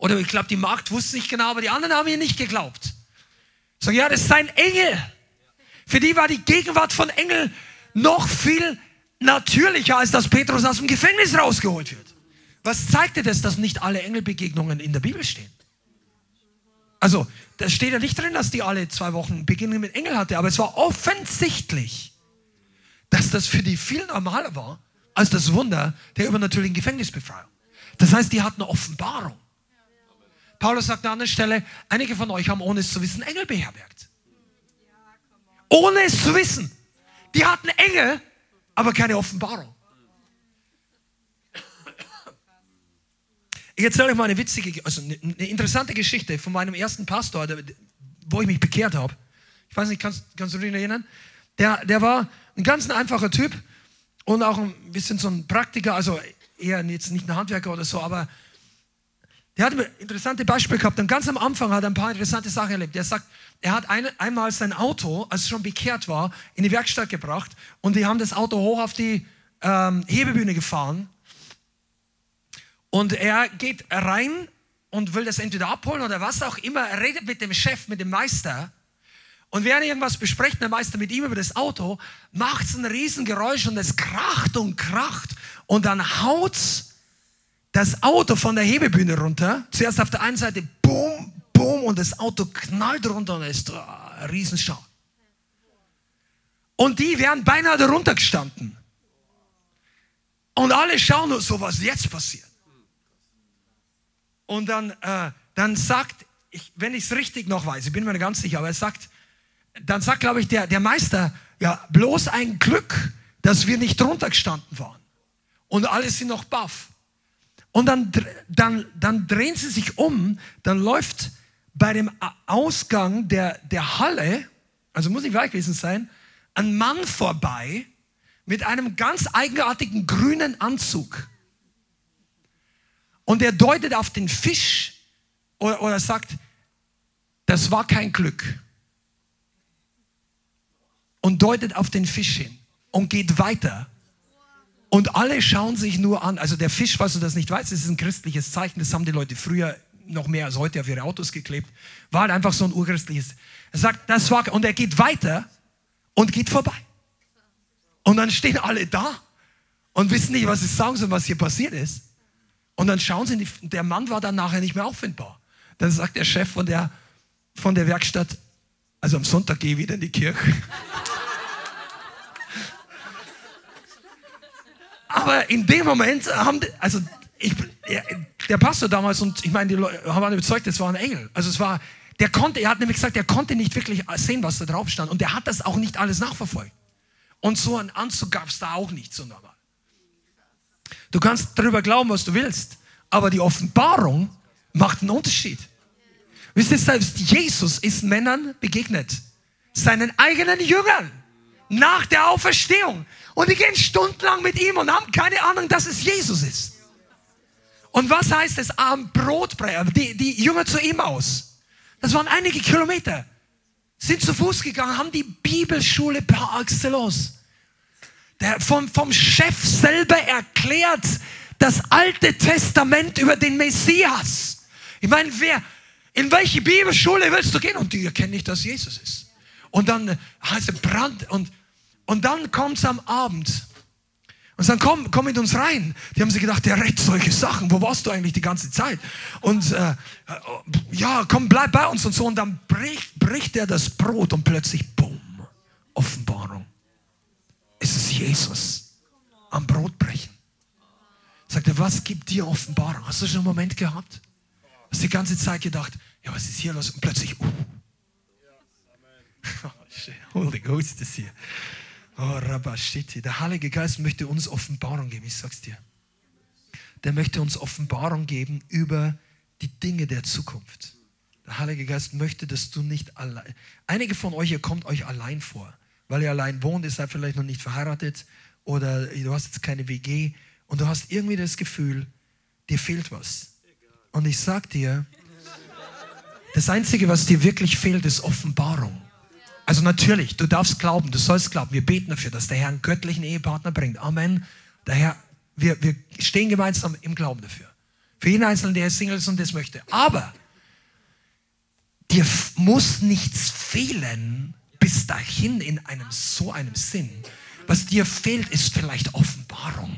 Oder ich glaube, die Magd wusste nicht genau, aber die anderen haben ihr nicht geglaubt. Sag, ja, das ist ein Engel. Für die war die Gegenwart von Engel noch viel natürlicher, als dass Petrus aus dem Gefängnis rausgeholt wird. Was zeigte das, dass nicht alle Engelbegegnungen in der Bibel stehen? Also, da steht ja nicht drin, dass die alle zwei Wochen Begegnungen mit Engel hatte, aber es war offensichtlich, dass das für die viel normaler war als das Wunder der übernatürlichen Gefängnisbefreiung. Das heißt, die hatten eine Offenbarung. Paulus sagt an einer Stelle, einige von euch haben ohne es zu wissen Engel beherbergt. Ohne es zu wissen. Die hatten Engel, aber keine Offenbarung. Ich erzähle euch mal eine witzige, also eine, interessante Geschichte von meinem ersten Pastor, wo ich mich bekehrt habe. Ich weiß nicht, kannst, kannst du dich erinnern? Der, der war ein ganz einfacher Typ und auch ein bisschen so ein Praktiker, also eher jetzt nicht ein Handwerker oder so, aber der hat ein interessantes Beispiel gehabt und ganz am Anfang hat er ein paar interessante Sachen erlebt. Er sagt, er hat ein, einmal sein Auto, als es schon bekehrt war, in die Werkstatt gebracht und die haben das Auto hoch auf die ähm, Hebebühne gefahren und er geht rein und will das entweder abholen oder was auch immer. Er redet mit dem Chef, mit dem Meister und während irgendwas bespricht der Meister mit ihm über das Auto, macht es ein Riesengeräusch und es kracht und kracht. Und dann haut das Auto von der Hebebühne runter. Zuerst auf der einen Seite, boom, boom, und das Auto knallt runter und ist ein Riesenschau. Und die wären beinahe darunter gestanden. Und alle schauen nur so, was jetzt passiert. Und dann, äh, dann sagt, ich, wenn ich es richtig noch weiß, ich bin mir nicht ganz sicher, aber er sagt, dann sagt, glaube ich, der, der Meister, ja, bloß ein Glück, dass wir nicht drunter gestanden waren. Und alle sind noch baff. Und dann, dann, dann drehen sie sich um, dann läuft bei dem Ausgang der, der Halle, also muss nicht weit gewesen sein, ein Mann vorbei mit einem ganz eigenartigen grünen Anzug. Und er deutet auf den Fisch oder, oder sagt, das war kein Glück. Und deutet auf den Fisch hin und geht weiter. Und alle schauen sich nur an. Also der Fisch, falls du das nicht weißt, ist ein christliches Zeichen. Das haben die Leute früher noch mehr als heute auf ihre Autos geklebt. War halt einfach so ein urchristliches. Er sagt, das war, und er geht weiter und geht vorbei. Und dann stehen alle da und wissen nicht, was sie sagen sollen, was hier passiert ist. Und dann schauen sie, der Mann war dann nachher nicht mehr auffindbar. Dann sagt der Chef von der, von der Werkstatt, also am Sonntag gehe ich wieder in die Kirche. Aber in dem Moment haben, also ich, der Pastor damals und ich meine, die Leute waren überzeugt, es war ein Engel. Also es war, der konnte, er hat nämlich gesagt, er konnte nicht wirklich sehen, was da drauf stand und er hat das auch nicht alles nachverfolgt. Und so einen Anzug gab es da auch nicht so normal. Du kannst darüber glauben, was du willst, aber die Offenbarung macht einen Unterschied. Wisst ihr, selbst Jesus ist Männern begegnet, seinen eigenen Jüngern, nach der Auferstehung. Und die gehen stundenlang mit ihm und haben keine Ahnung, dass es Jesus ist. Und was heißt es am Brotbrecher? Die, die Jünger zu ihm aus. Das waren einige Kilometer. Sind zu Fuß gegangen, haben die Bibelschule par excellence. Der vom, vom Chef selber erklärt das Alte Testament über den Messias. Ich meine, wer, in welche Bibelschule willst du gehen? Und die erkennen nicht, dass Jesus ist. Und dann heißt es Brand und, und dann kommt es am Abend. Und dann komm, komm mit uns rein. Die haben sich gedacht, der redet solche Sachen. Wo warst du eigentlich die ganze Zeit? Und äh, ja, komm, bleib bei uns und so. Und dann bricht, bricht er das Brot und plötzlich, bumm, Offenbarung. Es ist Jesus am Brotbrechen. Sagt er, was gibt dir Offenbarung? Hast du schon einen Moment gehabt? Hast die ganze Zeit gedacht, ja, was ist hier los? Und plötzlich, uh. Holy Ghost ist hier. Oh, Rabashiti. Der Heilige Geist möchte uns Offenbarung geben, ich sag's dir. Der möchte uns Offenbarung geben über die Dinge der Zukunft. Der Heilige Geist möchte, dass du nicht allein. Einige von euch, ihr kommt euch allein vor, weil ihr allein wohnt, ihr seid vielleicht noch nicht verheiratet oder du hast jetzt keine WG und du hast irgendwie das Gefühl, dir fehlt was. Und ich sag dir, das Einzige, was dir wirklich fehlt, ist Offenbarung. Also natürlich, du darfst glauben, du sollst glauben. Wir beten dafür, dass der Herr einen göttlichen Ehepartner bringt. Amen. Daher, wir, wir stehen gemeinsam im Glauben dafür. Für jeden Einzelnen, der Single ist und das möchte. Aber dir muss nichts fehlen bis dahin in einem so einem Sinn. Was dir fehlt, ist vielleicht Offenbarung.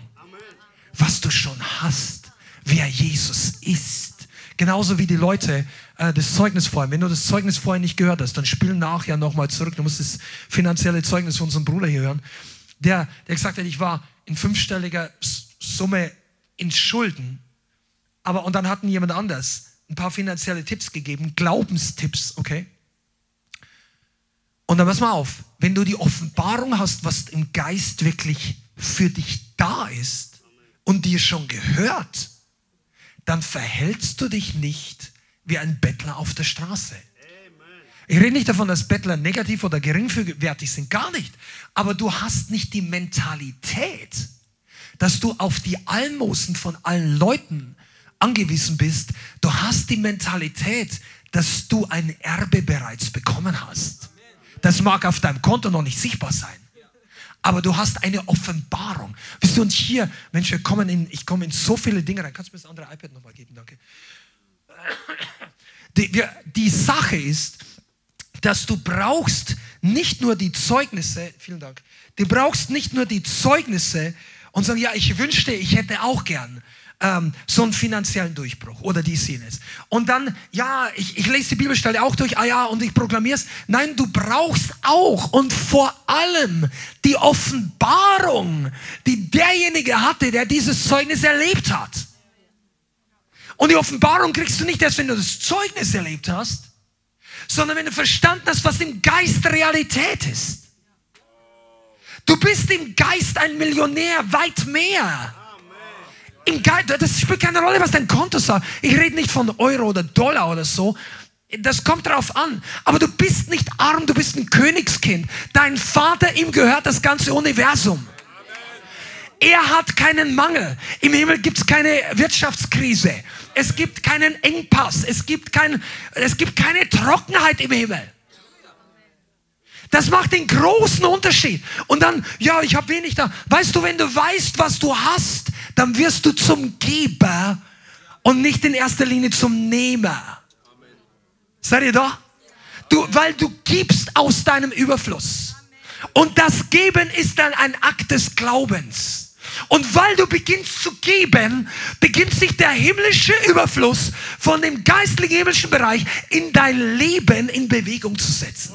Was du schon hast, wer Jesus ist. Genauso wie die Leute äh, das Zeugnis vorher. Wenn du das Zeugnis vorher nicht gehört hast, dann spiel nachher nochmal zurück. Du musst das finanzielle Zeugnis von unserem Bruder hier hören. Der, der gesagt hat, ich war in fünfstelliger Summe in Schulden. Aber, und dann hatten jemand anders ein paar finanzielle Tipps gegeben, Glaubenstipps, okay? Und dann pass mal auf, wenn du die Offenbarung hast, was im Geist wirklich für dich da ist und dir schon gehört, dann verhältst du dich nicht wie ein Bettler auf der Straße. Ich rede nicht davon, dass Bettler negativ oder geringwertig sind, gar nicht. Aber du hast nicht die Mentalität, dass du auf die Almosen von allen Leuten angewiesen bist. Du hast die Mentalität, dass du ein Erbe bereits bekommen hast. Das mag auf deinem Konto noch nicht sichtbar sein. Aber du hast eine Offenbarung. Wisst ihr, und hier, Mensch, wir kommen in, ich komme in so viele Dinge rein. Kannst du mir das andere iPad nochmal geben? Danke. Die, wir, die Sache ist, dass du brauchst nicht nur die Zeugnisse, vielen Dank, du brauchst nicht nur die Zeugnisse und sagen, ja, ich wünschte, ich hätte auch gern ähm, so einen finanziellen Durchbruch oder dies, jenes. Und dann, ja, ich, ich lese die Bibelstelle auch durch, ah ja, und ich proklamiere es. Nein, du brauchst auch und vor allem die Offenbarung, die derjenige hatte, der dieses Zeugnis erlebt hat. Und die Offenbarung kriegst du nicht erst, wenn du das Zeugnis erlebt hast, sondern wenn du verstanden hast, was im Geist Realität ist. Du bist im Geist ein Millionär, weit mehr. Im Geist, das spielt keine Rolle, was dein Konto sagt. Ich rede nicht von Euro oder Dollar oder so. Das kommt darauf an. Aber du bist nicht arm, du bist ein Königskind. Dein Vater, ihm gehört das ganze Universum. Er hat keinen Mangel. Im Himmel gibt es keine Wirtschaftskrise. Es gibt keinen Engpass. Es gibt, kein, es gibt keine Trockenheit im Himmel. Das macht den großen Unterschied. Und dann, ja, ich habe wenig da. Weißt du, wenn du weißt, was du hast, dann wirst du zum Geber und nicht in erster Linie zum Nehmer. Seid ihr da? Du, weil du gibst aus deinem Überfluss. Und das Geben ist dann ein Akt des Glaubens. Und weil du beginnst zu geben, beginnt sich der himmlische Überfluss von dem geistlichen himmlischen Bereich in dein Leben in Bewegung zu setzen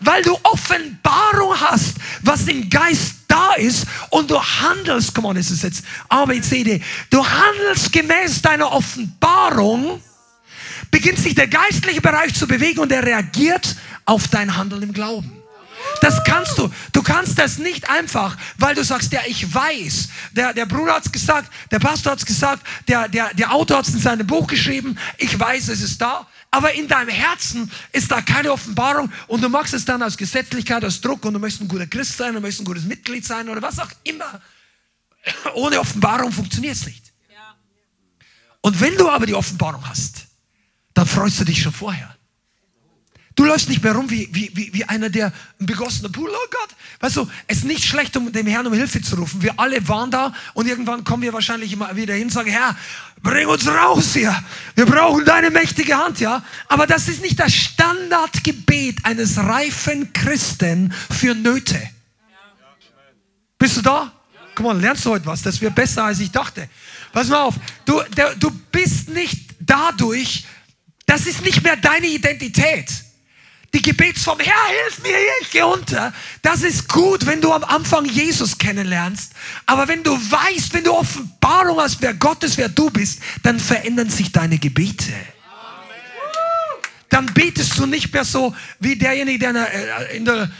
weil du Offenbarung hast, was im Geist da ist und du handelst, come on, ist es jetzt A, B, C, D, du handelst gemäß deiner Offenbarung, beginnt sich der geistliche Bereich zu bewegen und er reagiert auf dein Handeln im Glauben. Das kannst du. Du kannst das nicht einfach, weil du sagst, ja, ich weiß. Der, der Bruder hat es gesagt, der Pastor hat es gesagt, der, der, der Autor hat es in seinem Buch geschrieben. Ich weiß, es ist da aber in deinem Herzen ist da keine Offenbarung und du machst es dann aus Gesetzlichkeit, aus Druck und du möchtest ein guter Christ sein, du möchtest ein gutes Mitglied sein oder was auch immer. Ohne Offenbarung funktioniert es nicht. Und wenn du aber die Offenbarung hast, dann freust du dich schon vorher. Du läufst nicht mehr rum wie, wie, wie, wie einer, der ein begossener Pool, oh Gott. Weißt du, es ist nicht schlecht, um dem Herrn um Hilfe zu rufen. Wir alle waren da und irgendwann kommen wir wahrscheinlich immer wieder hin und sagen, Herr, bring uns raus hier. Wir brauchen deine mächtige Hand, ja. Aber das ist nicht das Standardgebet eines reifen Christen für Nöte. Bist du da? Komm mal, lernst du heute was? Das wird besser, als ich dachte. Pass mal auf, du, der, du bist nicht dadurch, das ist nicht mehr deine Identität die Gebetsform, Herr, hilf mir, ich gehe unter. Das ist gut, wenn du am Anfang Jesus kennenlernst. Aber wenn du weißt, wenn du Offenbarung hast, wer Gott ist, wer du bist, dann verändern sich deine Gebete. Dann betest du nicht mehr so wie derjenige, der in der, in der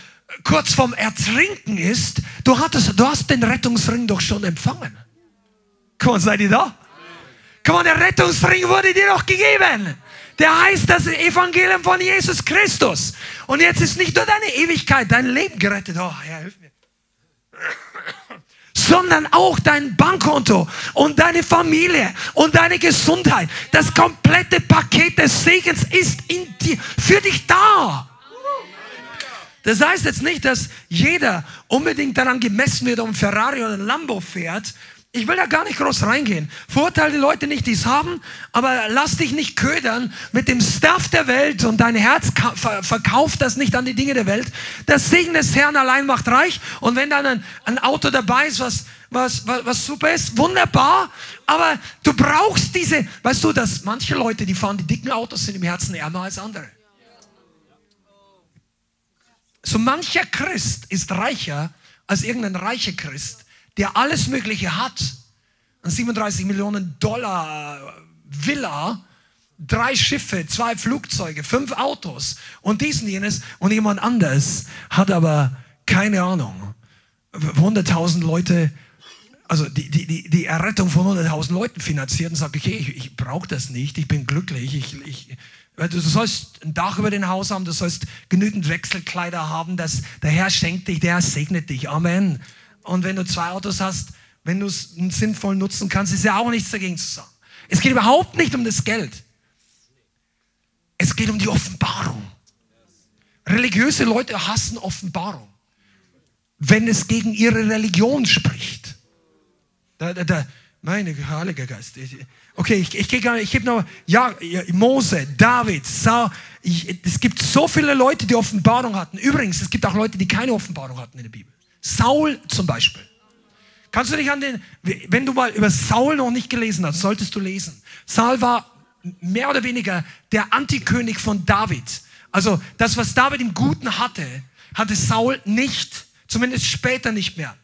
kurz vorm Ertrinken ist. Du, hattest, du hast den Rettungsring doch schon empfangen. Komm, seid ihr da? Komm der Rettungsring wurde dir doch gegeben der heißt das Evangelium von Jesus Christus. Und jetzt ist nicht nur deine Ewigkeit, dein Leben gerettet. Oh, Herr, hilf mir. Sondern auch dein Bankkonto und deine Familie und deine Gesundheit. Das komplette Paket des Segens ist in dir, für dich da. Das heißt jetzt nicht, dass jeder unbedingt daran gemessen wird, ob ein Ferrari oder ein Lambo fährt, ich will da gar nicht groß reingehen. Verurteile die Leute nicht, die es haben, aber lass dich nicht ködern mit dem Stuff der Welt und dein Herz verkauft das nicht an die Dinge der Welt. Das Segen des Herrn allein macht reich. Und wenn dann ein, ein Auto dabei ist, was, was, was, was super ist, wunderbar. Aber du brauchst diese, weißt du, dass manche Leute, die fahren die dicken Autos, sind im Herzen ärmer als andere. So mancher Christ ist reicher als irgendein reicher Christ der alles Mögliche hat, ein 37 Millionen Dollar Villa, drei Schiffe, zwei Flugzeuge, fünf Autos und dies und jenes und jemand anders hat aber keine Ahnung, 100.000 Leute, also die, die, die Errettung von 100.000 Leuten finanziert und sagt, okay, ich, ich brauche das nicht, ich bin glücklich, ich, ich, Du sollst ein Dach über den Haus haben, du sollst genügend Wechselkleider haben, dass der Herr schenkt dich, der Herr segnet dich. Amen. Und wenn du zwei Autos hast, wenn du es sinnvoll nutzen kannst, ist ja auch nichts dagegen zu sagen. Es geht überhaupt nicht um das Geld. Es geht um die Offenbarung. Religiöse Leute hassen Offenbarung, wenn es gegen ihre Religion spricht. Da, da, da, meine Heilige Geist. Okay, ich, ich, ich, ich gebe noch, ja, Mose, David, Saul. Ich, es gibt so viele Leute, die Offenbarung hatten. Übrigens, es gibt auch Leute, die keine Offenbarung hatten in der Bibel. Saul zum Beispiel. Kannst du dich an den, wenn du mal über Saul noch nicht gelesen hast, solltest du lesen. Saul war mehr oder weniger der Antikönig von David. Also das, was David im Guten hatte, hatte Saul nicht, zumindest später nicht mehr.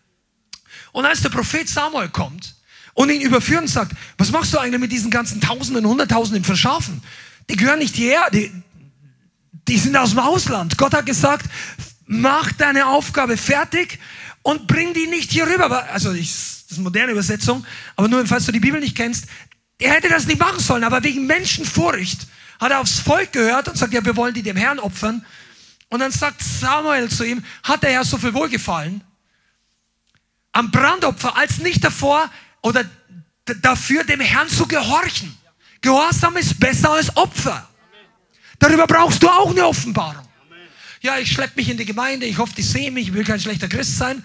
Und als der Prophet Samuel kommt und ihn überführt und sagt, was machst du eigentlich mit diesen ganzen Tausenden, Hunderttausenden von Schafen? Die gehören nicht hierher, die, die sind aus dem Ausland. Gott hat gesagt, mach deine Aufgabe fertig und bring die nicht hier rüber. Also ich, das ist eine moderne Übersetzung, aber nur falls du die Bibel nicht kennst, er hätte das nicht machen sollen, aber wegen Menschenfurcht hat er aufs Volk gehört und sagt, ja, wir wollen die dem Herrn opfern. Und dann sagt Samuel zu ihm, hat der Herr so viel Wohlgefallen am Brandopfer, als nicht davor oder dafür dem Herrn zu gehorchen. Gehorsam ist besser als Opfer. Darüber brauchst du auch eine Offenbarung. Ja, ich schleppe mich in die Gemeinde, ich hoffe, die sehen mich, ich will kein schlechter Christ sein.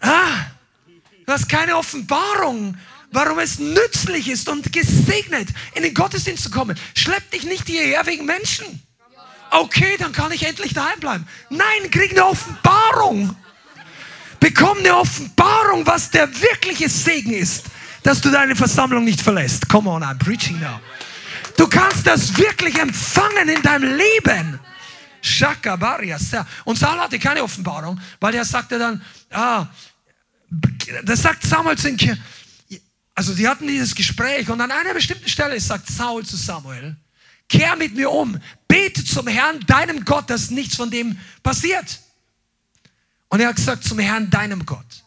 Ah, du hast keine Offenbarung, warum es nützlich ist und gesegnet, in den Gottesdienst zu kommen. Schlepp dich nicht hierher wegen Menschen. Okay, dann kann ich endlich daheim bleiben. Nein, krieg eine Offenbarung. Bekomm eine Offenbarung, was der wirkliche Segen ist, dass du deine Versammlung nicht verlässt. Come on, I'm preaching now. Du kannst das wirklich empfangen in deinem Leben. Und Saul hatte keine Offenbarung, weil er sagte dann, ah, das sagt Samuel zu den also sie hatten dieses Gespräch und an einer bestimmten Stelle sagt Saul zu Samuel, kehr mit mir um, bete zum Herrn, deinem Gott, dass nichts von dem passiert. Und er hat gesagt, zum Herrn, deinem Gott.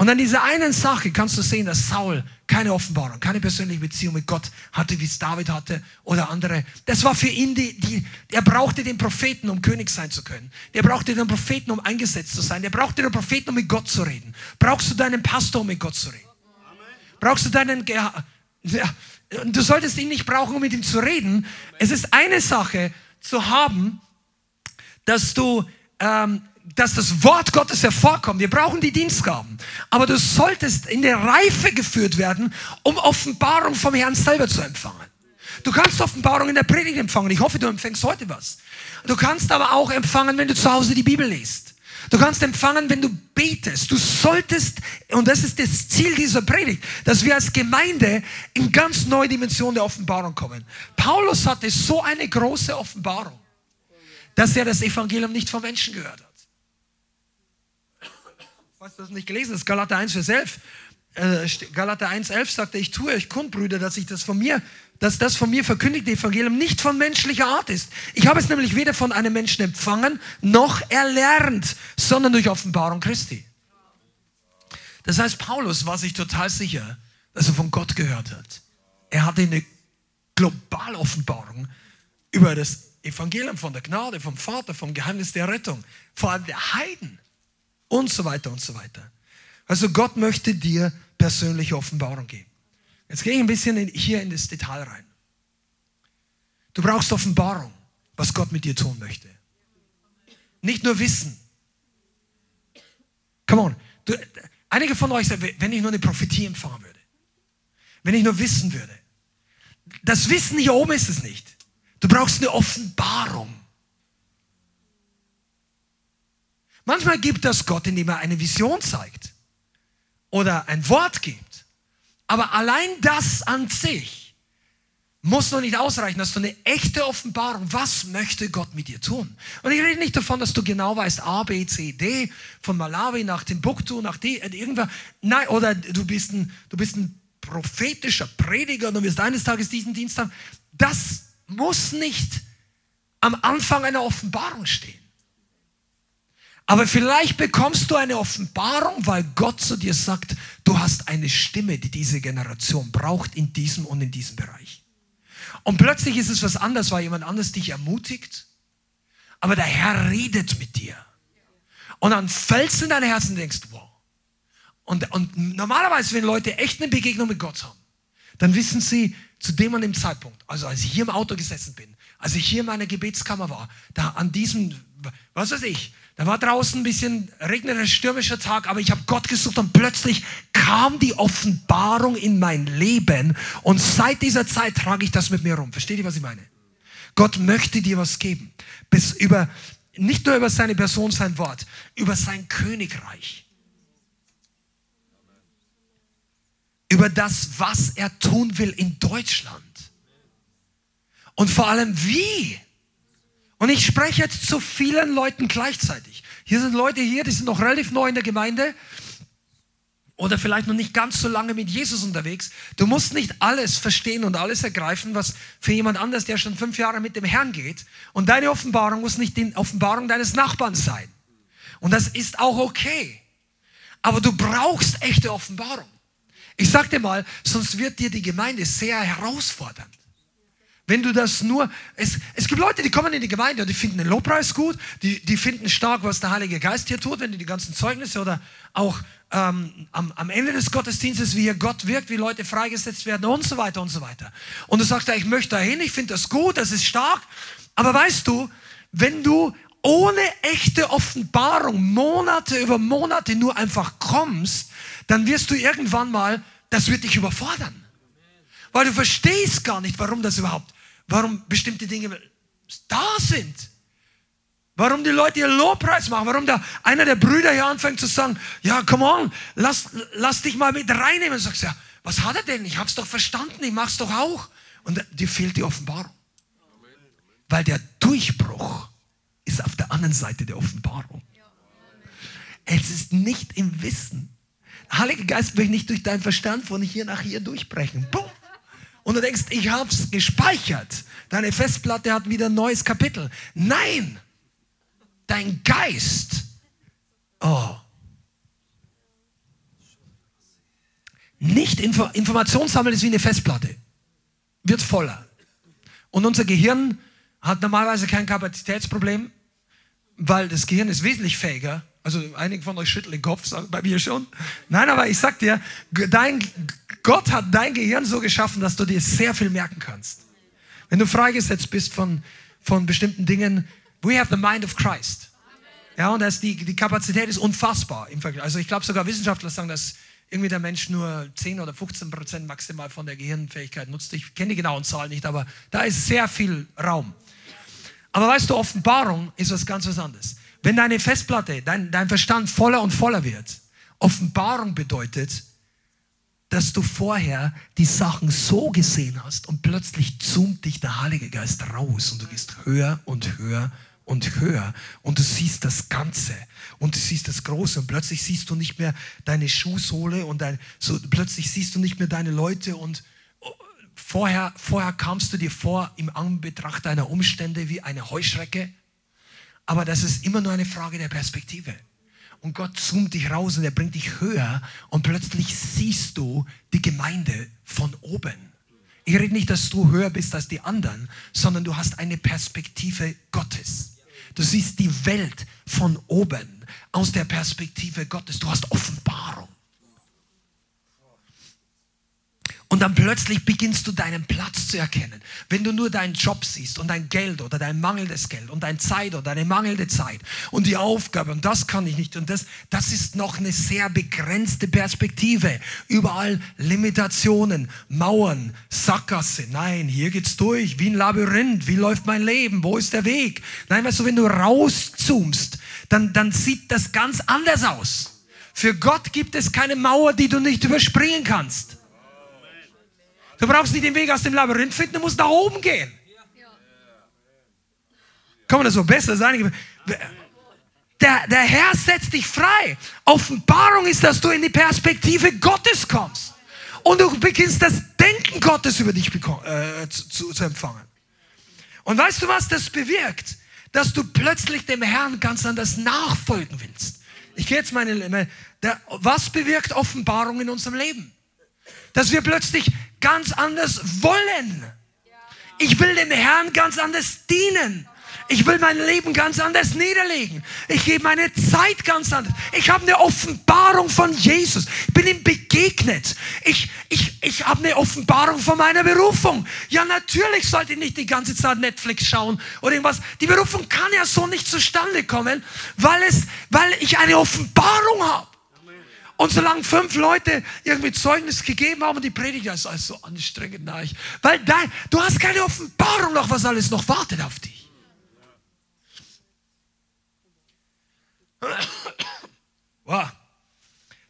Und an dieser einen Sache kannst du sehen, dass Saul keine Offenbarung, keine persönliche Beziehung mit Gott hatte, wie es David hatte oder andere. Das war für ihn die, die, er brauchte den Propheten, um König sein zu können. Der brauchte den Propheten, um eingesetzt zu sein. Der brauchte den Propheten, um mit Gott zu reden. Brauchst du deinen Pastor, um mit Gott zu reden? Brauchst du deinen, ja, du solltest ihn nicht brauchen, um mit ihm zu reden. Es ist eine Sache zu haben, dass du ähm, dass das Wort Gottes hervorkommt. Wir brauchen die Dienstgaben. Aber du solltest in der Reife geführt werden, um Offenbarung vom Herrn selber zu empfangen. Du kannst Offenbarung in der Predigt empfangen. Ich hoffe, du empfängst heute was. Du kannst aber auch empfangen, wenn du zu Hause die Bibel liest. Du kannst empfangen, wenn du betest. Du solltest, und das ist das Ziel dieser Predigt, dass wir als Gemeinde in ganz neue Dimensionen der Offenbarung kommen. Paulus hatte so eine große Offenbarung, dass er das Evangelium nicht vom Menschen gehört hat hast das nicht gelesen, das ist Galater 1, Vers 11. Äh, Galater 1, 11 sagte, ich tue euch kund, Brüder, dass ich das von mir, dass das von mir verkündigte Evangelium nicht von menschlicher Art ist. Ich habe es nämlich weder von einem Menschen empfangen, noch erlernt, sondern durch Offenbarung Christi. Das heißt, Paulus war sich total sicher, dass er von Gott gehört hat. Er hatte eine globale Offenbarung über das Evangelium von der Gnade, vom Vater, vom Geheimnis der Rettung, vor allem der Heiden und so weiter und so weiter. Also Gott möchte dir persönliche Offenbarung geben. Jetzt gehe ich ein bisschen hier in das Detail rein. Du brauchst Offenbarung, was Gott mit dir tun möchte. Nicht nur Wissen. Come on. Du, einige von euch sagen, wenn ich nur eine Prophetie empfangen würde, wenn ich nur wissen würde. Das Wissen hier oben ist es nicht. Du brauchst eine Offenbarung. Manchmal gibt das Gott, indem er eine Vision zeigt oder ein Wort gibt. Aber allein das an sich muss noch nicht ausreichen, dass du eine echte Offenbarung, was möchte Gott mit dir tun? Und ich rede nicht davon, dass du genau weißt, A, B, C, D, von Malawi nach Timbuktu, nach D, äh, irgendwer. Nein, oder du bist ein, du bist ein prophetischer Prediger und du wirst eines Tages diesen Dienst haben. Das muss nicht am Anfang einer Offenbarung stehen. Aber vielleicht bekommst du eine Offenbarung, weil Gott zu dir sagt, du hast eine Stimme, die diese Generation braucht in diesem und in diesem Bereich. Und plötzlich ist es was anderes, weil jemand anders dich ermutigt. Aber der Herr redet mit dir. Und dann fällst du in dein Herz und denkst, wow. Und, und normalerweise, wenn Leute echt eine Begegnung mit Gott haben, dann wissen sie zu dem und dem Zeitpunkt, also als ich hier im Auto gesessen bin, als ich hier in meiner Gebetskammer war, da an diesem, was weiß ich, da war draußen ein bisschen regnerisch, stürmischer Tag, aber ich habe Gott gesucht und plötzlich kam die Offenbarung in mein Leben und seit dieser Zeit trage ich das mit mir rum. Versteht ihr, was ich meine? Gott möchte dir was geben. Bis über, nicht nur über seine Person, sein Wort, über sein Königreich. Über das, was er tun will in Deutschland. Und vor allem wie. Und ich spreche jetzt zu vielen Leuten gleichzeitig. Hier sind Leute hier, die sind noch relativ neu in der Gemeinde oder vielleicht noch nicht ganz so lange mit Jesus unterwegs. Du musst nicht alles verstehen und alles ergreifen, was für jemand anders, der schon fünf Jahre mit dem Herrn geht. Und deine Offenbarung muss nicht die Offenbarung deines Nachbarn sein. Und das ist auch okay. Aber du brauchst echte Offenbarung. Ich sag dir mal, sonst wird dir die Gemeinde sehr herausfordernd. Wenn du das nur, es, es gibt Leute, die kommen in die Gemeinde und die finden den Lobpreis gut, die, die finden stark, was der Heilige Geist hier tut, wenn die die ganzen Zeugnisse oder auch ähm, am, am Ende des Gottesdienstes, wie hier Gott wirkt, wie Leute freigesetzt werden und so weiter und so weiter. Und du sagst, ja, ich möchte dahin, ich finde das gut, das ist stark. Aber weißt du, wenn du ohne echte Offenbarung Monate über Monate nur einfach kommst, dann wirst du irgendwann mal, das wird dich überfordern. Weil du verstehst gar nicht, warum das überhaupt, warum bestimmte Dinge da sind. Warum die Leute ihr Lobpreis machen, warum da einer der Brüder hier anfängt zu sagen, ja, come on, lass, lass dich mal mit reinnehmen. Und sagst, ja, was hat er denn? Ich hab's doch verstanden, ich mach's doch auch. Und dir fehlt die Offenbarung. Weil der Durchbruch ist auf der anderen Seite der Offenbarung. Es ist nicht im Wissen. Heilige Geist will nicht durch deinen Verstand von hier nach hier durchbrechen. Boom. Und du denkst, ich habe es gespeichert. Deine Festplatte hat wieder ein neues Kapitel. Nein, dein Geist. Oh. Nicht Info Informationssammeln ist wie eine Festplatte. Wird voller. Und unser Gehirn hat normalerweise kein Kapazitätsproblem, weil das Gehirn ist wesentlich fähiger. Also einige von euch schütteln den Kopf, bei mir schon. Nein, aber ich sag dir, dein, Gott hat dein Gehirn so geschaffen, dass du dir sehr viel merken kannst. Wenn du freigesetzt bist von, von bestimmten Dingen, we have the mind of Christ. Ja, und das, die, die Kapazität ist unfassbar im Vergleich. Also ich glaube sogar Wissenschaftler sagen, dass irgendwie der Mensch nur 10 oder 15 Prozent maximal von der Gehirnfähigkeit nutzt. Ich kenne die genauen Zahlen nicht, aber da ist sehr viel Raum. Aber weißt du, Offenbarung ist was ganz was anderes. Wenn deine Festplatte, dein, dein Verstand voller und voller wird, Offenbarung bedeutet, dass du vorher die Sachen so gesehen hast und plötzlich zoomt dich der Heilige Geist raus und du gehst höher und höher und höher und du siehst das Ganze und du siehst das Große und plötzlich siehst du nicht mehr deine Schuhsohle und dein, so, plötzlich siehst du nicht mehr deine Leute und oh, vorher, vorher kamst du dir vor im Anbetracht deiner Umstände wie eine Heuschrecke, aber das ist immer nur eine Frage der Perspektive und Gott zoomt dich raus und er bringt dich höher und plötzlich siehst du die Gemeinde von oben. Ich rede nicht, dass du höher bist als die anderen, sondern du hast eine Perspektive Gottes. Du siehst die Welt von oben aus der Perspektive Gottes. Du hast Offenbarung. Und dann plötzlich beginnst du deinen Platz zu erkennen. Wenn du nur deinen Job siehst und dein Geld oder dein mangelndes Geld und deine Zeit oder deine mangelnde Zeit und die Aufgabe und das kann ich nicht und das, das ist noch eine sehr begrenzte Perspektive. Überall Limitationen, Mauern, Sackgasse. Nein, hier geht's durch, wie ein Labyrinth. Wie läuft mein Leben? Wo ist der Weg? Nein, weißt du, wenn du rauszoomst, dann, dann sieht das ganz anders aus. Für Gott gibt es keine Mauer, die du nicht überspringen kannst. Du brauchst nicht den Weg aus dem Labyrinth finden, du musst nach oben gehen. Kann man das so besser sagen? Der, der Herr setzt dich frei. Offenbarung ist, dass du in die Perspektive Gottes kommst. Und du beginnst das Denken Gottes über dich äh, zu, zu empfangen. Und weißt du, was das bewirkt? Dass du plötzlich dem Herrn ganz anders nachfolgen willst. Ich gehe jetzt meine, meine der, was bewirkt Offenbarung in unserem Leben? Dass wir plötzlich ganz anders wollen. Ich will dem Herrn ganz anders dienen. Ich will mein Leben ganz anders niederlegen. Ich gebe meine Zeit ganz anders. Ich habe eine Offenbarung von Jesus. Ich bin ihm begegnet. Ich, ich, ich habe eine Offenbarung von meiner Berufung. Ja, natürlich sollte ich nicht die ganze Zeit Netflix schauen oder irgendwas. Die Berufung kann ja so nicht zustande kommen, weil, es, weil ich eine Offenbarung habe. Und solange fünf Leute irgendwie Zeugnis gegeben haben und die Predigt ist alles so anstrengend nach. Weil dein, du hast keine Offenbarung noch, was alles noch wartet auf dich. Wow.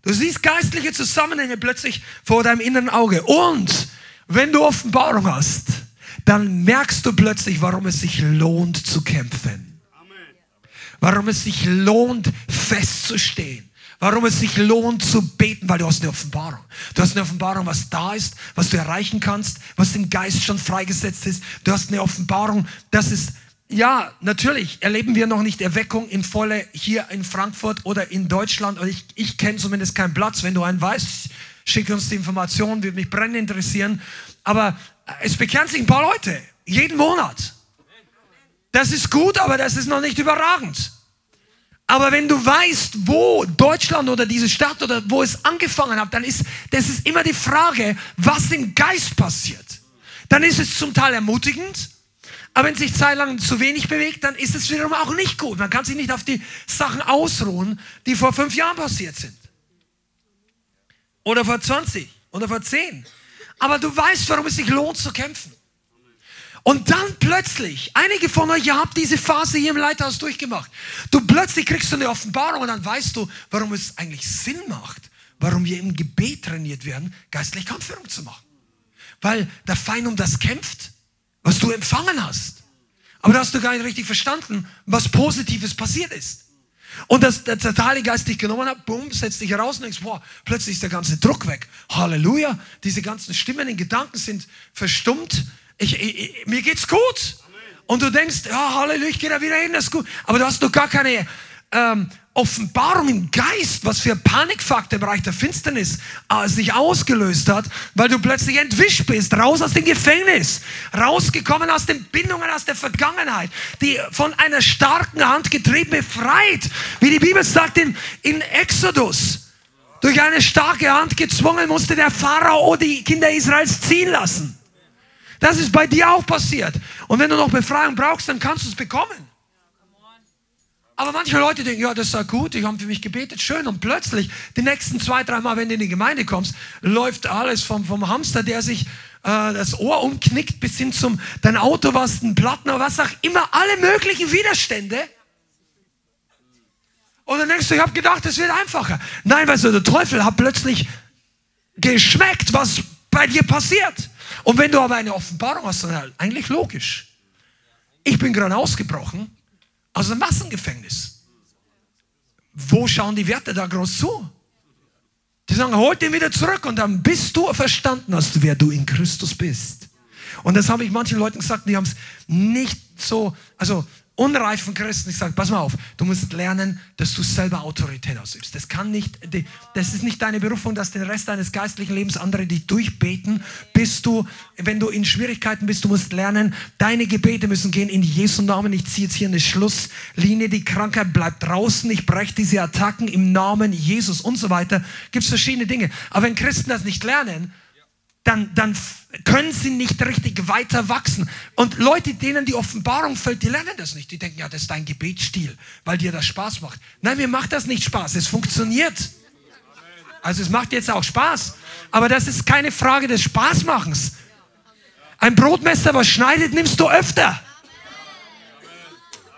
Du siehst geistliche Zusammenhänge plötzlich vor deinem inneren Auge. Und wenn du Offenbarung hast, dann merkst du plötzlich, warum es sich lohnt zu kämpfen. Warum es sich lohnt festzustehen warum es sich lohnt zu beten, weil du hast eine Offenbarung. Du hast eine Offenbarung, was da ist, was du erreichen kannst, was im Geist schon freigesetzt ist. Du hast eine Offenbarung, dass es ja, natürlich erleben wir noch nicht Erweckung in volle hier in Frankfurt oder in Deutschland. Ich, ich kenne zumindest keinen Platz. Wenn du einen weißt, schick uns die Informationen, würde mich brennend interessieren. Aber es bekehren sich ein paar Leute, jeden Monat. Das ist gut, aber das ist noch nicht überragend. Aber wenn du weißt, wo Deutschland oder diese Stadt oder wo es angefangen hat, dann ist das ist immer die Frage, was im Geist passiert. Dann ist es zum Teil ermutigend, aber wenn sich zeitlang zu wenig bewegt, dann ist es wiederum auch nicht gut. Man kann sich nicht auf die Sachen ausruhen, die vor fünf Jahren passiert sind. Oder vor 20 oder vor 10. Aber du weißt, warum es sich lohnt zu kämpfen. Und dann plötzlich, einige von euch, ihr habt diese Phase hier im Leithaus durchgemacht. Du plötzlich kriegst du eine Offenbarung und dann weißt du, warum es eigentlich Sinn macht, warum wir im Gebet trainiert werden, geistlich Kampfführung zu machen. Weil der Feind um das kämpft, was du empfangen hast. Aber da hast du gar nicht richtig verstanden, was Positives passiert ist. Und dass der totale Geist dich genommen hat, bumm, setzt dich heraus und denkst, boah, plötzlich ist der ganze Druck weg. Halleluja, diese ganzen Stimmen in Gedanken sind verstummt ich, ich, mir geht's gut. Und du denkst, ja, Halleluja, ich gehe da wieder hin, das ist gut. Aber du hast doch gar keine ähm, Offenbarung im Geist, was für Panikfaktor im Bereich der Finsternis äh, sich ausgelöst hat, weil du plötzlich entwischt bist, raus aus dem Gefängnis, rausgekommen aus den Bindungen aus der Vergangenheit, die von einer starken Hand getrieben, befreit, wie die Bibel sagt in, in Exodus. Durch eine starke Hand gezwungen musste der Pharao die Kinder Israels ziehen lassen. Das ist bei dir auch passiert. Und wenn du noch Befreiung brauchst, dann kannst du es bekommen. Aber manche Leute denken, ja, das ist gut, die haben für mich gebetet, schön. Und plötzlich, die nächsten zwei, drei Mal, wenn du in die Gemeinde kommst, läuft alles vom, vom Hamster, der sich äh, das Ohr umknickt, bis hin zum, dein Auto, was ein Platten was auch immer, alle möglichen Widerstände. Und dann denkst du, ich habe gedacht, es wird einfacher. Nein, weißt du, der Teufel hat plötzlich geschmeckt, was bei dir passiert. Und wenn du aber eine Offenbarung hast, dann halt eigentlich logisch. Ich bin gerade ausgebrochen aus einem Massengefängnis. Wo schauen die Werte da groß zu? Die sagen, holt ihn wieder zurück und dann bist du verstanden hast, wer du in Christus bist. Und das habe ich manchen Leuten gesagt, die haben es nicht so, also unreifen Christen, ich sage, pass mal auf, du musst lernen, dass du selber Autorität ausübst. Das kann nicht, das ist nicht deine Berufung, dass den Rest deines geistlichen Lebens andere dich durchbeten, bis du, wenn du in Schwierigkeiten bist, du musst lernen, deine Gebete müssen gehen in Jesu Namen. Ich ziehe jetzt hier eine Schlusslinie, die Krankheit bleibt draußen, ich breche diese Attacken im Namen Jesus und so weiter. Gibt es verschiedene Dinge. Aber wenn Christen das nicht lernen, dann, dann können sie nicht richtig weiter wachsen. Und Leute, denen die Offenbarung fällt, die lernen das nicht. Die denken, ja, das ist dein Gebetsstil, weil dir das Spaß macht. Nein, mir macht das nicht Spaß. Es funktioniert. Also es macht jetzt auch Spaß. Aber das ist keine Frage des Spaßmachens. Ein Brotmesser, was schneidet, nimmst du öfter.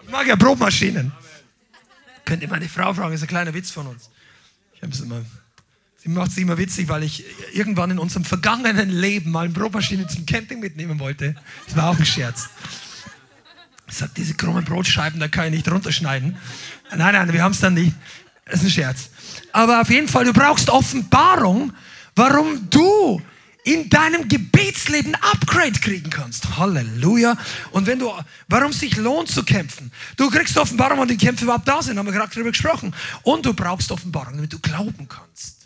Ich mag ja Brotmaschinen. Könnt ihr meine Frau fragen, ist ein kleiner Witz von uns. Ich habe es immer Sie macht es immer witzig, weil ich irgendwann in unserem vergangenen Leben mal eine Brotmaschine zum Camping mitnehmen wollte. Das war auch ein Scherz. Ich sage, diese krummen Brotscheiben, da kann ich nicht runterschneiden. Nein, nein, wir haben es dann nicht. Das ist ein Scherz. Aber auf jeden Fall, du brauchst Offenbarung, warum du in deinem Gebetsleben Upgrade kriegen kannst. Halleluja. Und wenn du, warum es sich lohnt zu kämpfen. Du kriegst Offenbarung, wann die Kämpfe überhaupt da sind, haben wir gerade darüber gesprochen. Und du brauchst Offenbarung, damit du glauben kannst.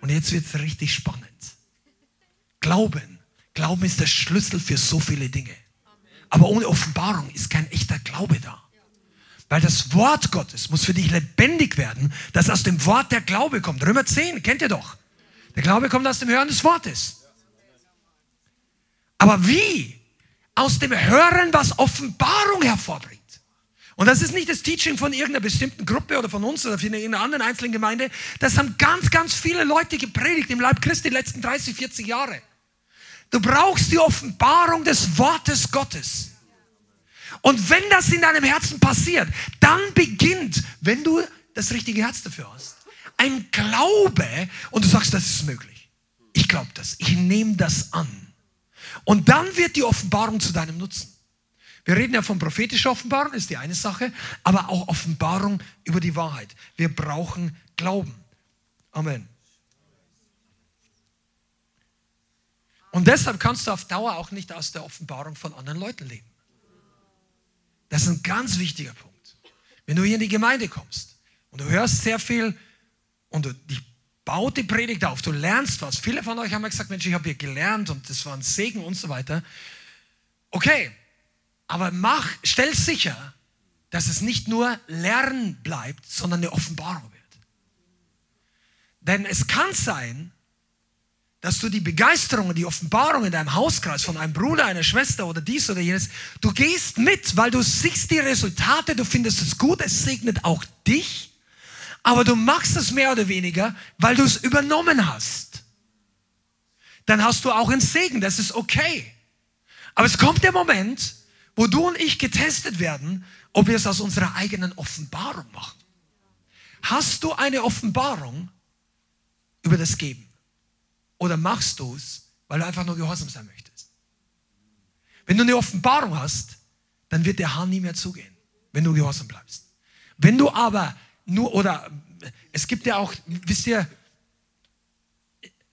Und jetzt wird es richtig spannend. Glauben. Glauben ist der Schlüssel für so viele Dinge. Aber ohne Offenbarung ist kein echter Glaube da. Weil das Wort Gottes muss für dich lebendig werden, dass aus dem Wort der Glaube kommt. Römer 10, kennt ihr doch. Der Glaube kommt aus dem Hören des Wortes. Aber wie? Aus dem Hören, was Offenbarung hervorbringt. Und das ist nicht das Teaching von irgendeiner bestimmten Gruppe oder von uns oder von irgendeiner anderen einzelnen Gemeinde. Das haben ganz, ganz viele Leute gepredigt im Leib Christi die letzten 30, 40 Jahre. Du brauchst die Offenbarung des Wortes Gottes. Und wenn das in deinem Herzen passiert, dann beginnt, wenn du das richtige Herz dafür hast, ein Glaube und du sagst, das ist möglich. Ich glaube das. Ich nehme das an. Und dann wird die Offenbarung zu deinem Nutzen. Wir reden ja von prophetischer Offenbarung, ist die eine Sache, aber auch Offenbarung über die Wahrheit. Wir brauchen Glauben. Amen. Und deshalb kannst du auf Dauer auch nicht aus der Offenbarung von anderen Leuten leben. Das ist ein ganz wichtiger Punkt. Wenn du hier in die Gemeinde kommst und du hörst sehr viel und du, dich baut die Predigt auf, du lernst was. Viele von euch haben ja gesagt, Mensch, ich habe hier gelernt und das war ein Segen und so weiter. Okay, aber mach, stell sicher, dass es nicht nur Lernen bleibt, sondern eine Offenbarung wird. Denn es kann sein, dass du die Begeisterung und die Offenbarung in deinem Hauskreis von einem Bruder, einer Schwester oder dies oder jenes, du gehst mit, weil du siehst die Resultate, du findest es gut, es segnet auch dich, aber du machst es mehr oder weniger, weil du es übernommen hast. Dann hast du auch einen Segen, das ist okay. Aber es kommt der Moment, wo du und ich getestet werden, ob wir es aus unserer eigenen Offenbarung machen. Hast du eine Offenbarung über das Geben? Oder machst du es, weil du einfach nur gehorsam sein möchtest? Wenn du eine Offenbarung hast, dann wird der Hahn nie mehr zugehen, wenn du gehorsam bleibst. Wenn du aber nur, oder es gibt ja auch, wisst ihr,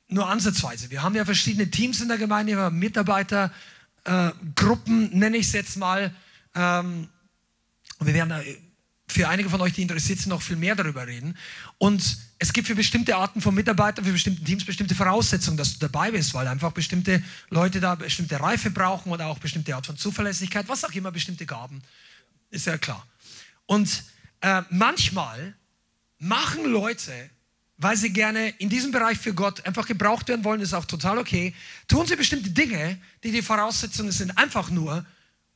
nur ansatzweise. Wir haben ja verschiedene Teams in der Gemeinde, wir haben Mitarbeiter, äh, Gruppen, nenne ich es jetzt mal. Ähm, wir werden für einige von euch, die interessiert sind, noch viel mehr darüber reden. Und es gibt für bestimmte Arten von Mitarbeitern, für bestimmte Teams bestimmte Voraussetzungen, dass du dabei bist, weil einfach bestimmte Leute da bestimmte Reife brauchen oder auch bestimmte Art von Zuverlässigkeit, was auch immer, bestimmte Gaben. Ist ja klar. Und äh, manchmal machen Leute, weil sie gerne in diesem Bereich für Gott einfach gebraucht werden wollen, ist auch total okay, tun sie bestimmte Dinge, die die Voraussetzungen sind, einfach nur,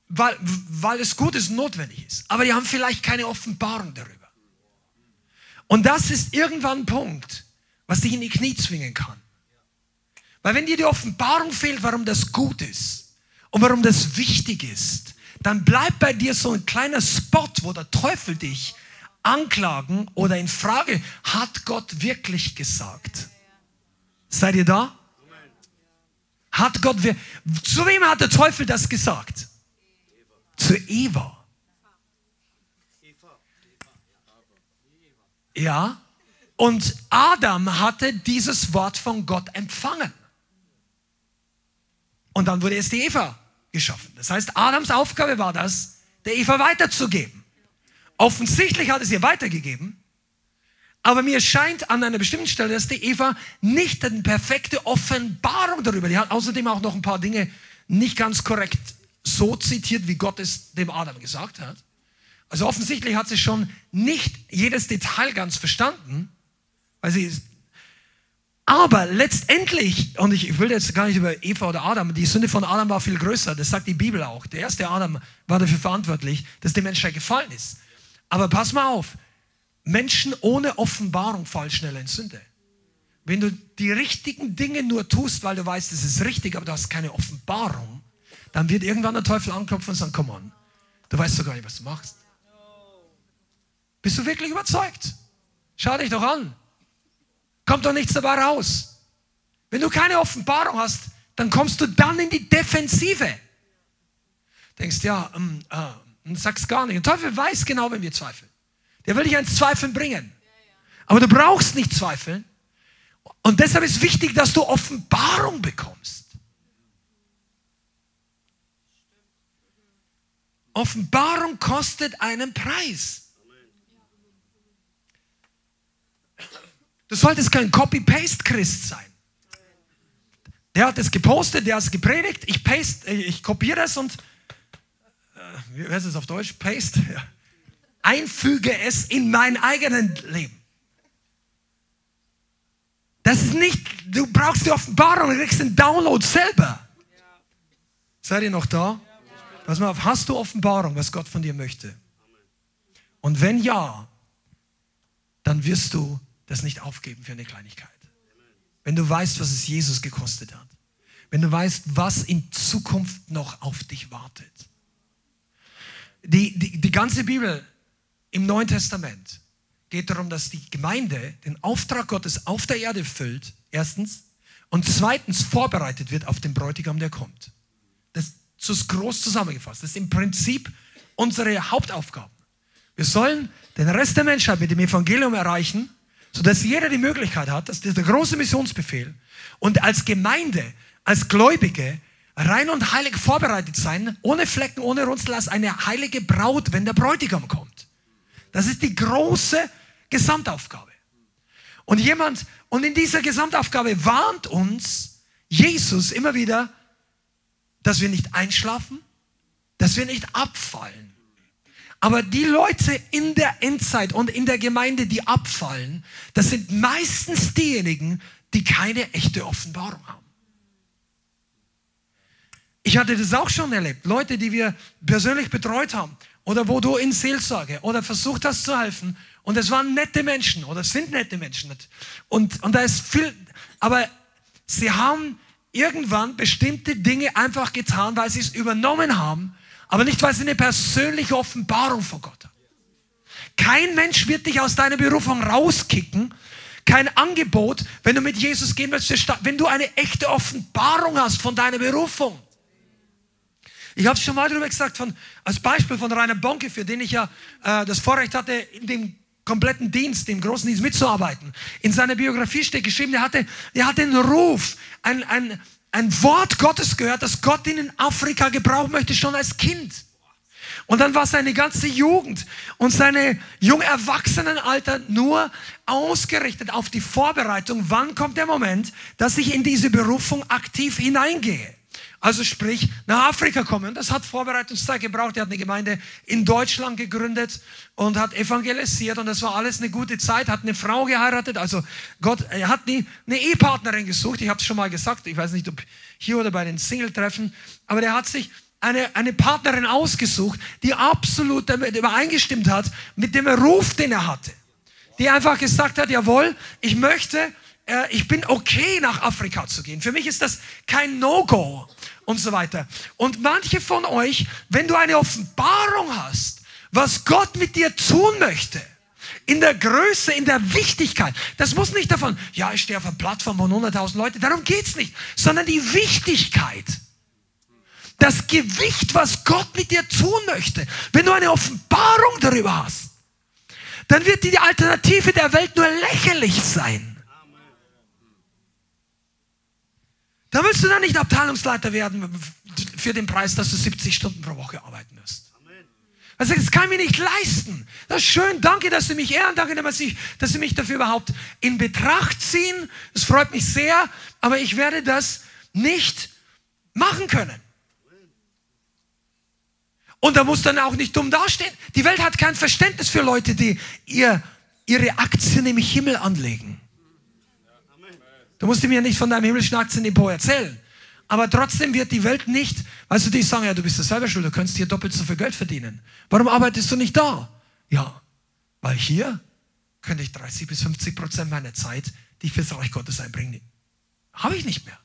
weil, weil es gut ist notwendig ist. Aber die haben vielleicht keine Offenbarung darüber. Und das ist irgendwann ein Punkt, was dich in die Knie zwingen kann. Weil wenn dir die Offenbarung fehlt, warum das gut ist und warum das wichtig ist, dann bleibt bei dir so ein kleiner Spot, wo der Teufel dich anklagen oder in Frage, hat Gott wirklich gesagt? Seid ihr da? Hat Gott, zu wem hat der Teufel das gesagt? Zu Eva. Ja, und Adam hatte dieses Wort von Gott empfangen. Und dann wurde es die Eva geschaffen. Das heißt, Adams Aufgabe war das, der Eva weiterzugeben. Offensichtlich hat es ihr weitergegeben, aber mir scheint an einer bestimmten Stelle, dass die Eva nicht eine perfekte Offenbarung darüber, die hat außerdem auch noch ein paar Dinge nicht ganz korrekt so zitiert, wie Gott es dem Adam gesagt hat. Also offensichtlich hat sie schon nicht jedes Detail ganz verstanden, weil sie aber letztendlich, und ich will jetzt gar nicht über Eva oder Adam, die Sünde von Adam war viel größer, das sagt die Bibel auch. Der erste Adam war dafür verantwortlich, dass die Menschheit gefallen ist. Aber pass mal auf, Menschen ohne Offenbarung fallen schnell in Sünde. Wenn du die richtigen Dinge nur tust, weil du weißt, es ist richtig, aber du hast keine Offenbarung, dann wird irgendwann der Teufel anklopfen und sagen, komm on, du weißt doch gar nicht, was du machst. Bist du wirklich überzeugt? Schau dich doch an. Kommt doch nichts dabei raus. Wenn du keine Offenbarung hast, dann kommst du dann in die Defensive. Denkst, ja, ähm, äh, und sagst gar nicht. Der Teufel weiß genau, wenn wir zweifeln. Der will dich ans Zweifeln bringen. Aber du brauchst nicht zweifeln. Und deshalb ist wichtig, dass du Offenbarung bekommst. Offenbarung kostet einen Preis. Du solltest kein Copy-Paste-Christ sein. Der hat es gepostet, der hat es gepredigt, ich paste, ich kopiere es und wie heißt es auf Deutsch? Paste. Ja. Einfüge es in mein eigenes Leben. Das ist nicht, du brauchst die Offenbarung, du kriegst den Download selber. Seid ihr noch da? Pass mal auf, hast du Offenbarung, was Gott von dir möchte? Und wenn ja, dann wirst du das nicht aufgeben für eine Kleinigkeit. Wenn du weißt, was es Jesus gekostet hat. Wenn du weißt, was in Zukunft noch auf dich wartet. Die, die, die ganze Bibel im Neuen Testament geht darum, dass die Gemeinde den Auftrag Gottes auf der Erde füllt, erstens, und zweitens vorbereitet wird auf den Bräutigam, der kommt. Das ist groß zusammengefasst. Das ist im Prinzip unsere Hauptaufgabe. Wir sollen den Rest der Menschheit mit dem Evangelium erreichen sodass jeder die Möglichkeit hat, das ist der große Missionsbefehl, und als Gemeinde, als Gläubige rein und heilig vorbereitet sein, ohne Flecken, ohne Runzel, als eine heilige Braut, wenn der Bräutigam kommt. Das ist die große Gesamtaufgabe. Und jemand, und in dieser Gesamtaufgabe warnt uns Jesus immer wieder, dass wir nicht einschlafen, dass wir nicht abfallen. Aber die Leute in der Endzeit und in der Gemeinde, die abfallen, das sind meistens diejenigen, die keine echte Offenbarung haben. Ich hatte das auch schon erlebt. Leute, die wir persönlich betreut haben oder wo du in Seelsorge oder versucht hast zu helfen und es waren nette Menschen oder sind nette Menschen. Und, und da ist viel, aber sie haben irgendwann bestimmte Dinge einfach getan, weil sie es übernommen haben, aber nicht, weil sie eine persönliche Offenbarung vor Gott haben. Kein Mensch wird dich aus deiner Berufung rauskicken, kein Angebot, wenn du mit Jesus gehen willst, wenn du eine echte Offenbarung hast von deiner Berufung. Ich habe es schon mal darüber gesagt, von, als Beispiel von Rainer Bonke, für den ich ja äh, das Vorrecht hatte, in dem kompletten Dienst, dem großen Dienst mitzuarbeiten. In seiner Biografie steht geschrieben, er hatte, er hatte einen Ruf, ein, ein, ein Wort Gottes gehört, das Gott ihn in Afrika gebrauchen möchte, schon als Kind. Und dann war seine ganze Jugend und seine jung Erwachsenenalter nur ausgerichtet auf die Vorbereitung, wann kommt der Moment, dass ich in diese Berufung aktiv hineingehe. Also sprich, nach Afrika kommen. Und das hat Vorbereitungszeit gebraucht. Er hat eine Gemeinde in Deutschland gegründet und hat evangelisiert. Und das war alles eine gute Zeit. Hat eine Frau geheiratet. Also Gott, er hat eine, eine Ehepartnerin gesucht. Ich habe es schon mal gesagt. Ich weiß nicht, ob hier oder bei den Single-Treffen. Aber der hat sich eine, eine Partnerin ausgesucht, die absolut damit übereingestimmt hat mit dem Ruf, den er hatte. Die einfach gesagt hat, jawohl, ich möchte äh, ich bin okay, nach Afrika zu gehen. Für mich ist das kein No-Go und so weiter. Und manche von euch, wenn du eine Offenbarung hast, was Gott mit dir tun möchte, in der Größe, in der Wichtigkeit. Das muss nicht davon, ja, ich stehe auf einer Plattform von 100.000 Leuten, darum geht's nicht, sondern die Wichtigkeit. Das Gewicht, was Gott mit dir tun möchte. Wenn du eine Offenbarung darüber hast, dann wird die Alternative der Welt nur lächerlich sein. Da willst du dann nicht Abteilungsleiter werden für den Preis, dass du 70 Stunden pro Woche arbeiten wirst. Also das kann ich mir nicht leisten. Das ist schön, danke, dass Sie mich ehren, danke, dass Sie, dass Sie mich dafür überhaupt in Betracht ziehen. Das freut mich sehr, aber ich werde das nicht machen können. Und da muss dann auch nicht dumm dastehen. Die Welt hat kein Verständnis für Leute, die ihr, ihre Aktien im Himmel anlegen. Du musst mir nicht von deinem himmlischen Aktiendepot erzählen. Aber trotzdem wird die Welt nicht, weißt du, die sagen, ja, du bist ja selber schuld, du könntest hier doppelt so viel Geld verdienen. Warum arbeitest du nicht da? Ja, weil hier könnte ich 30 bis 50 Prozent meiner Zeit, die ich fürs Reich Gottes einbringe, habe ich nicht mehr.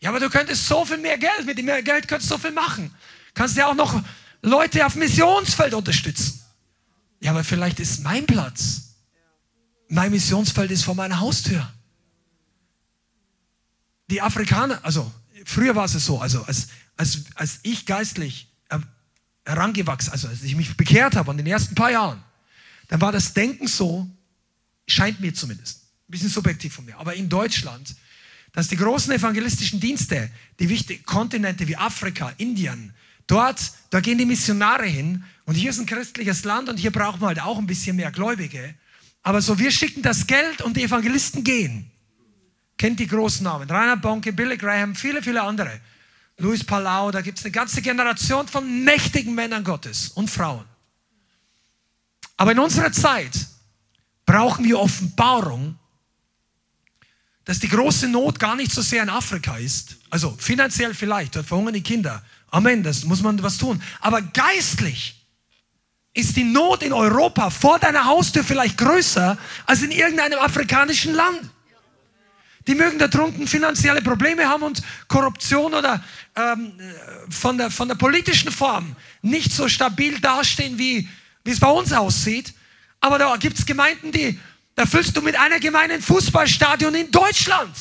Ja, aber du könntest so viel mehr Geld, mit dem mehr Geld könntest du so viel machen. Kannst ja auch noch Leute auf Missionsfeld unterstützen. Ja, aber vielleicht ist mein Platz, mein Missionsfeld ist vor meiner Haustür die Afrikaner, also früher war es so, also als, als, als ich geistlich herangewachsen, also als ich mich bekehrt habe an den ersten paar Jahren, dann war das Denken so, scheint mir zumindest, ein bisschen subjektiv von mir, aber in Deutschland, dass die großen evangelistischen Dienste, die wichtigen Kontinente wie Afrika, Indien, dort, da gehen die Missionare hin und hier ist ein christliches Land und hier brauchen wir halt auch ein bisschen mehr Gläubige. Aber so, wir schicken das Geld und die Evangelisten gehen. Kennt die großen Namen. Rainer Bonke, Billy Graham, viele, viele andere. Luis Palau, da gibt es eine ganze Generation von mächtigen Männern Gottes und Frauen. Aber in unserer Zeit brauchen wir Offenbarung, dass die große Not gar nicht so sehr in Afrika ist. Also finanziell vielleicht, dort verhungern die Kinder. Amen, das muss man was tun. Aber geistlich ist die Not in Europa vor deiner Haustür vielleicht größer als in irgendeinem afrikanischen Land. Die mögen da drunten finanzielle Probleme haben und Korruption oder ähm, von, der, von der politischen Form nicht so stabil dastehen, wie, wie es bei uns aussieht. Aber da gibt es Gemeinden, die, da füllst du mit einer Gemeinde ein Fußballstadion in Deutschland.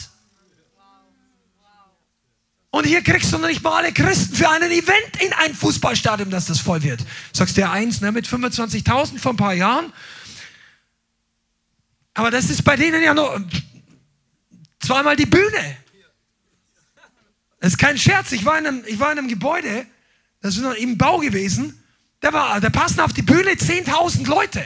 Und hier kriegst du noch nicht mal alle Christen für einen Event in ein Fußballstadion, dass das voll wird. Sagst der eins ne, mit 25.000 vor ein paar Jahren. Aber das ist bei denen ja noch zweimal die Bühne. Das ist kein Scherz. Ich war in einem, ich war in einem Gebäude, das ist noch im Bau gewesen. Da, war, da passen auf die Bühne 10.000 Leute.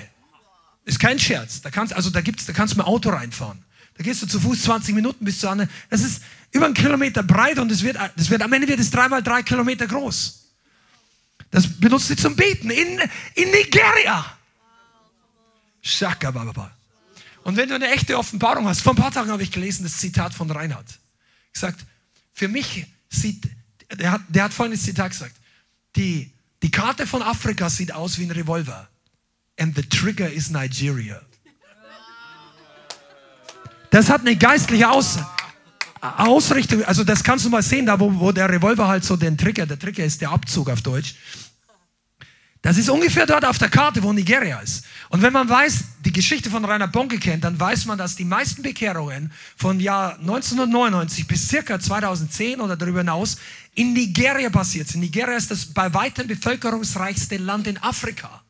Ist kein Scherz. Da kannst, also da gibt's, da kannst du mit Auto reinfahren. Da gehst du zu Fuß 20 Minuten bis zu einer. Das ist über einen Kilometer breit und es wird, das wird, am Ende wird es dreimal drei Kilometer groß. Das benutzt sie zum Beten in, in Nigeria. Shaka Baba. Und wenn du eine echte Offenbarung hast, vor ein paar Tagen habe ich gelesen das Zitat von Reinhard. Gesagt, für mich sieht, der hat, der hat folgendes Zitat gesagt, die, die Karte von Afrika sieht aus wie ein Revolver. And the trigger is Nigeria. Das hat eine geistliche Aus, Ausrichtung. Also das kannst du mal sehen, da wo, wo der Revolver halt so den Trigger, der Trigger ist der Abzug auf Deutsch. Das ist ungefähr dort auf der Karte, wo Nigeria ist. Und wenn man weiß, die Geschichte von Rainer Bonke kennt, dann weiß man, dass die meisten Bekehrungen von Jahr 1999 bis circa 2010 oder darüber hinaus in Nigeria passiert sind. Nigeria ist das bei weitem bevölkerungsreichste Land in Afrika.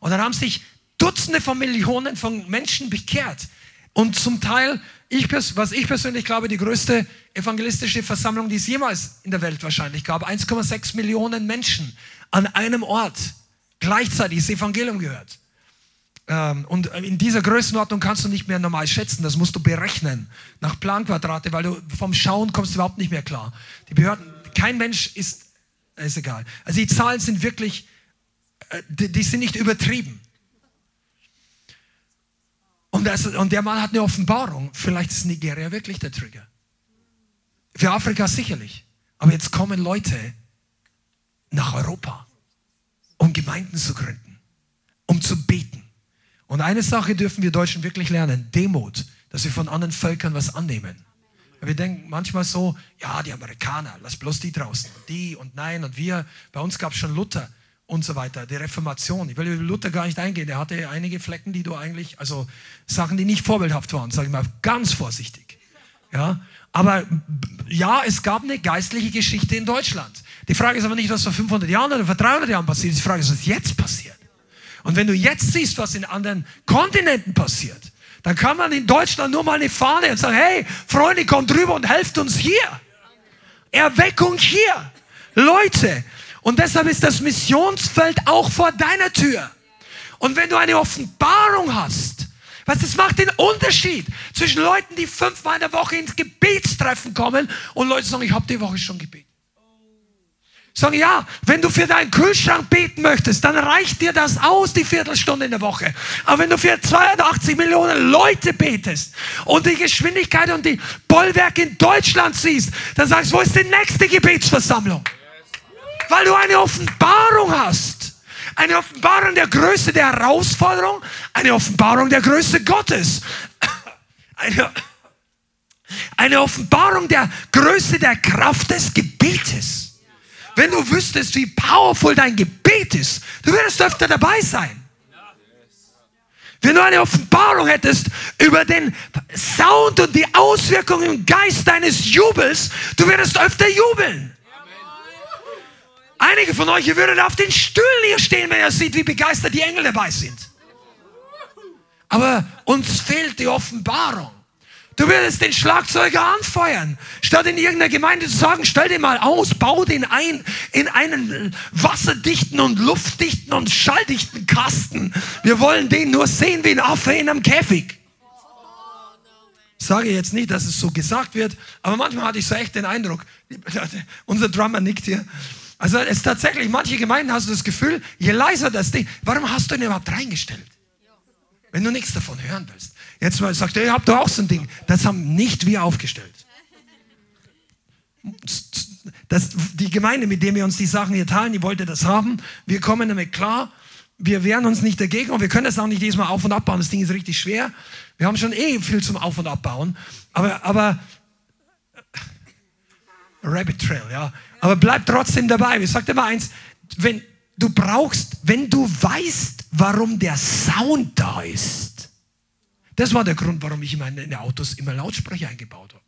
Und dann haben sich Dutzende von Millionen von Menschen bekehrt. Und zum Teil, ich, was ich persönlich glaube, die größte evangelistische Versammlung, die es jemals in der Welt wahrscheinlich gab. 1,6 Millionen Menschen an einem Ort gleichzeitig das Evangelium gehört. Ähm, und in dieser Größenordnung kannst du nicht mehr normal schätzen, das musst du berechnen nach Planquadrate, weil du vom Schauen kommst du überhaupt nicht mehr klar. Die Behörden, kein Mensch ist, ist egal. Also die Zahlen sind wirklich, äh, die, sind nicht übertrieben. Und, das, und der Mann hat eine Offenbarung. Vielleicht ist Nigeria wirklich der Trigger. Für Afrika sicherlich. Aber jetzt kommen Leute nach Europa, um Gemeinden zu gründen, um zu beten. Und eine Sache dürfen wir Deutschen wirklich lernen, Demut, dass wir von anderen Völkern was annehmen. Wir denken manchmal so, ja, die Amerikaner, lass bloß die draußen, die und nein und wir. Bei uns gab es schon Luther und so weiter, die Reformation. Ich will über Luther gar nicht eingehen. Er hatte einige Flecken, die du eigentlich, also Sachen, die nicht vorbildhaft waren, sage ich mal, ganz vorsichtig. Ja, aber ja, es gab eine geistliche Geschichte in Deutschland. Die Frage ist aber nicht, was vor 500 Jahren oder vor 300 Jahren passiert ist. Die Frage ist, was jetzt passiert. Und wenn du jetzt siehst, was in anderen Kontinenten passiert, dann kann man in Deutschland nur mal eine Fahne und sagen, hey, Freunde, kommt drüber und helft uns hier. Erweckung hier. Leute, und deshalb ist das Missionsfeld auch vor deiner Tür. Und wenn du eine Offenbarung hast, was das macht den Unterschied zwischen Leuten, die fünfmal in der Woche ins Gebetstreffen kommen und Leute sagen, ich habe die Woche schon gebetet. Sagen, ja, wenn du für deinen Kühlschrank beten möchtest, dann reicht dir das aus, die Viertelstunde in der Woche. Aber wenn du für 82 Millionen Leute betest und die Geschwindigkeit und die Bollwerke in Deutschland siehst, dann sagst du, wo ist die nächste Gebetsversammlung? Weil du eine Offenbarung hast. Eine Offenbarung der Größe der Herausforderung, eine Offenbarung der Größe Gottes. Eine, eine Offenbarung der Größe der Kraft des Gebetes. Wenn du wüsstest, wie powerful dein Gebet ist, du würdest öfter dabei sein. Wenn du eine Offenbarung hättest über den Sound und die Auswirkungen im Geist deines Jubels, du würdest öfter jubeln. Einige von euch, ihr würdet auf den Stühlen hier stehen, wenn ihr seht, wie begeistert die Engel dabei sind. Aber uns fehlt die Offenbarung. Du würdest den Schlagzeuger anfeuern, statt in irgendeiner Gemeinde zu sagen, stell den mal aus, bau den ein in einen wasserdichten und luftdichten und schalldichten Kasten. Wir wollen den nur sehen wie ein Affe in einem Käfig. Ich sage jetzt nicht, dass es so gesagt wird, aber manchmal hatte ich so echt den Eindruck, unser Drummer nickt hier, also es ist tatsächlich, manche Gemeinden hast du das Gefühl, je leiser das Ding, warum hast du ihn überhaupt reingestellt? Wenn du nichts davon hören willst. Jetzt mal sagt er, ihr habt doch auch so ein Ding. Das haben nicht wir aufgestellt. Das, die Gemeinde, mit der wir uns die Sachen hier teilen, die wollte das haben. Wir kommen damit klar. Wir wehren uns nicht dagegen und wir können das auch nicht jedes Mal auf und abbauen. Das Ding ist richtig schwer. Wir haben schon eh viel zum Auf- und Abbauen. Aber, aber Rabbit Trail, ja. Aber bleib trotzdem dabei. Ich sag dir mal eins, wenn du brauchst, wenn du weißt, warum der Sound da ist. Das war der Grund, warum ich in meine Autos immer Lautsprecher eingebaut habe.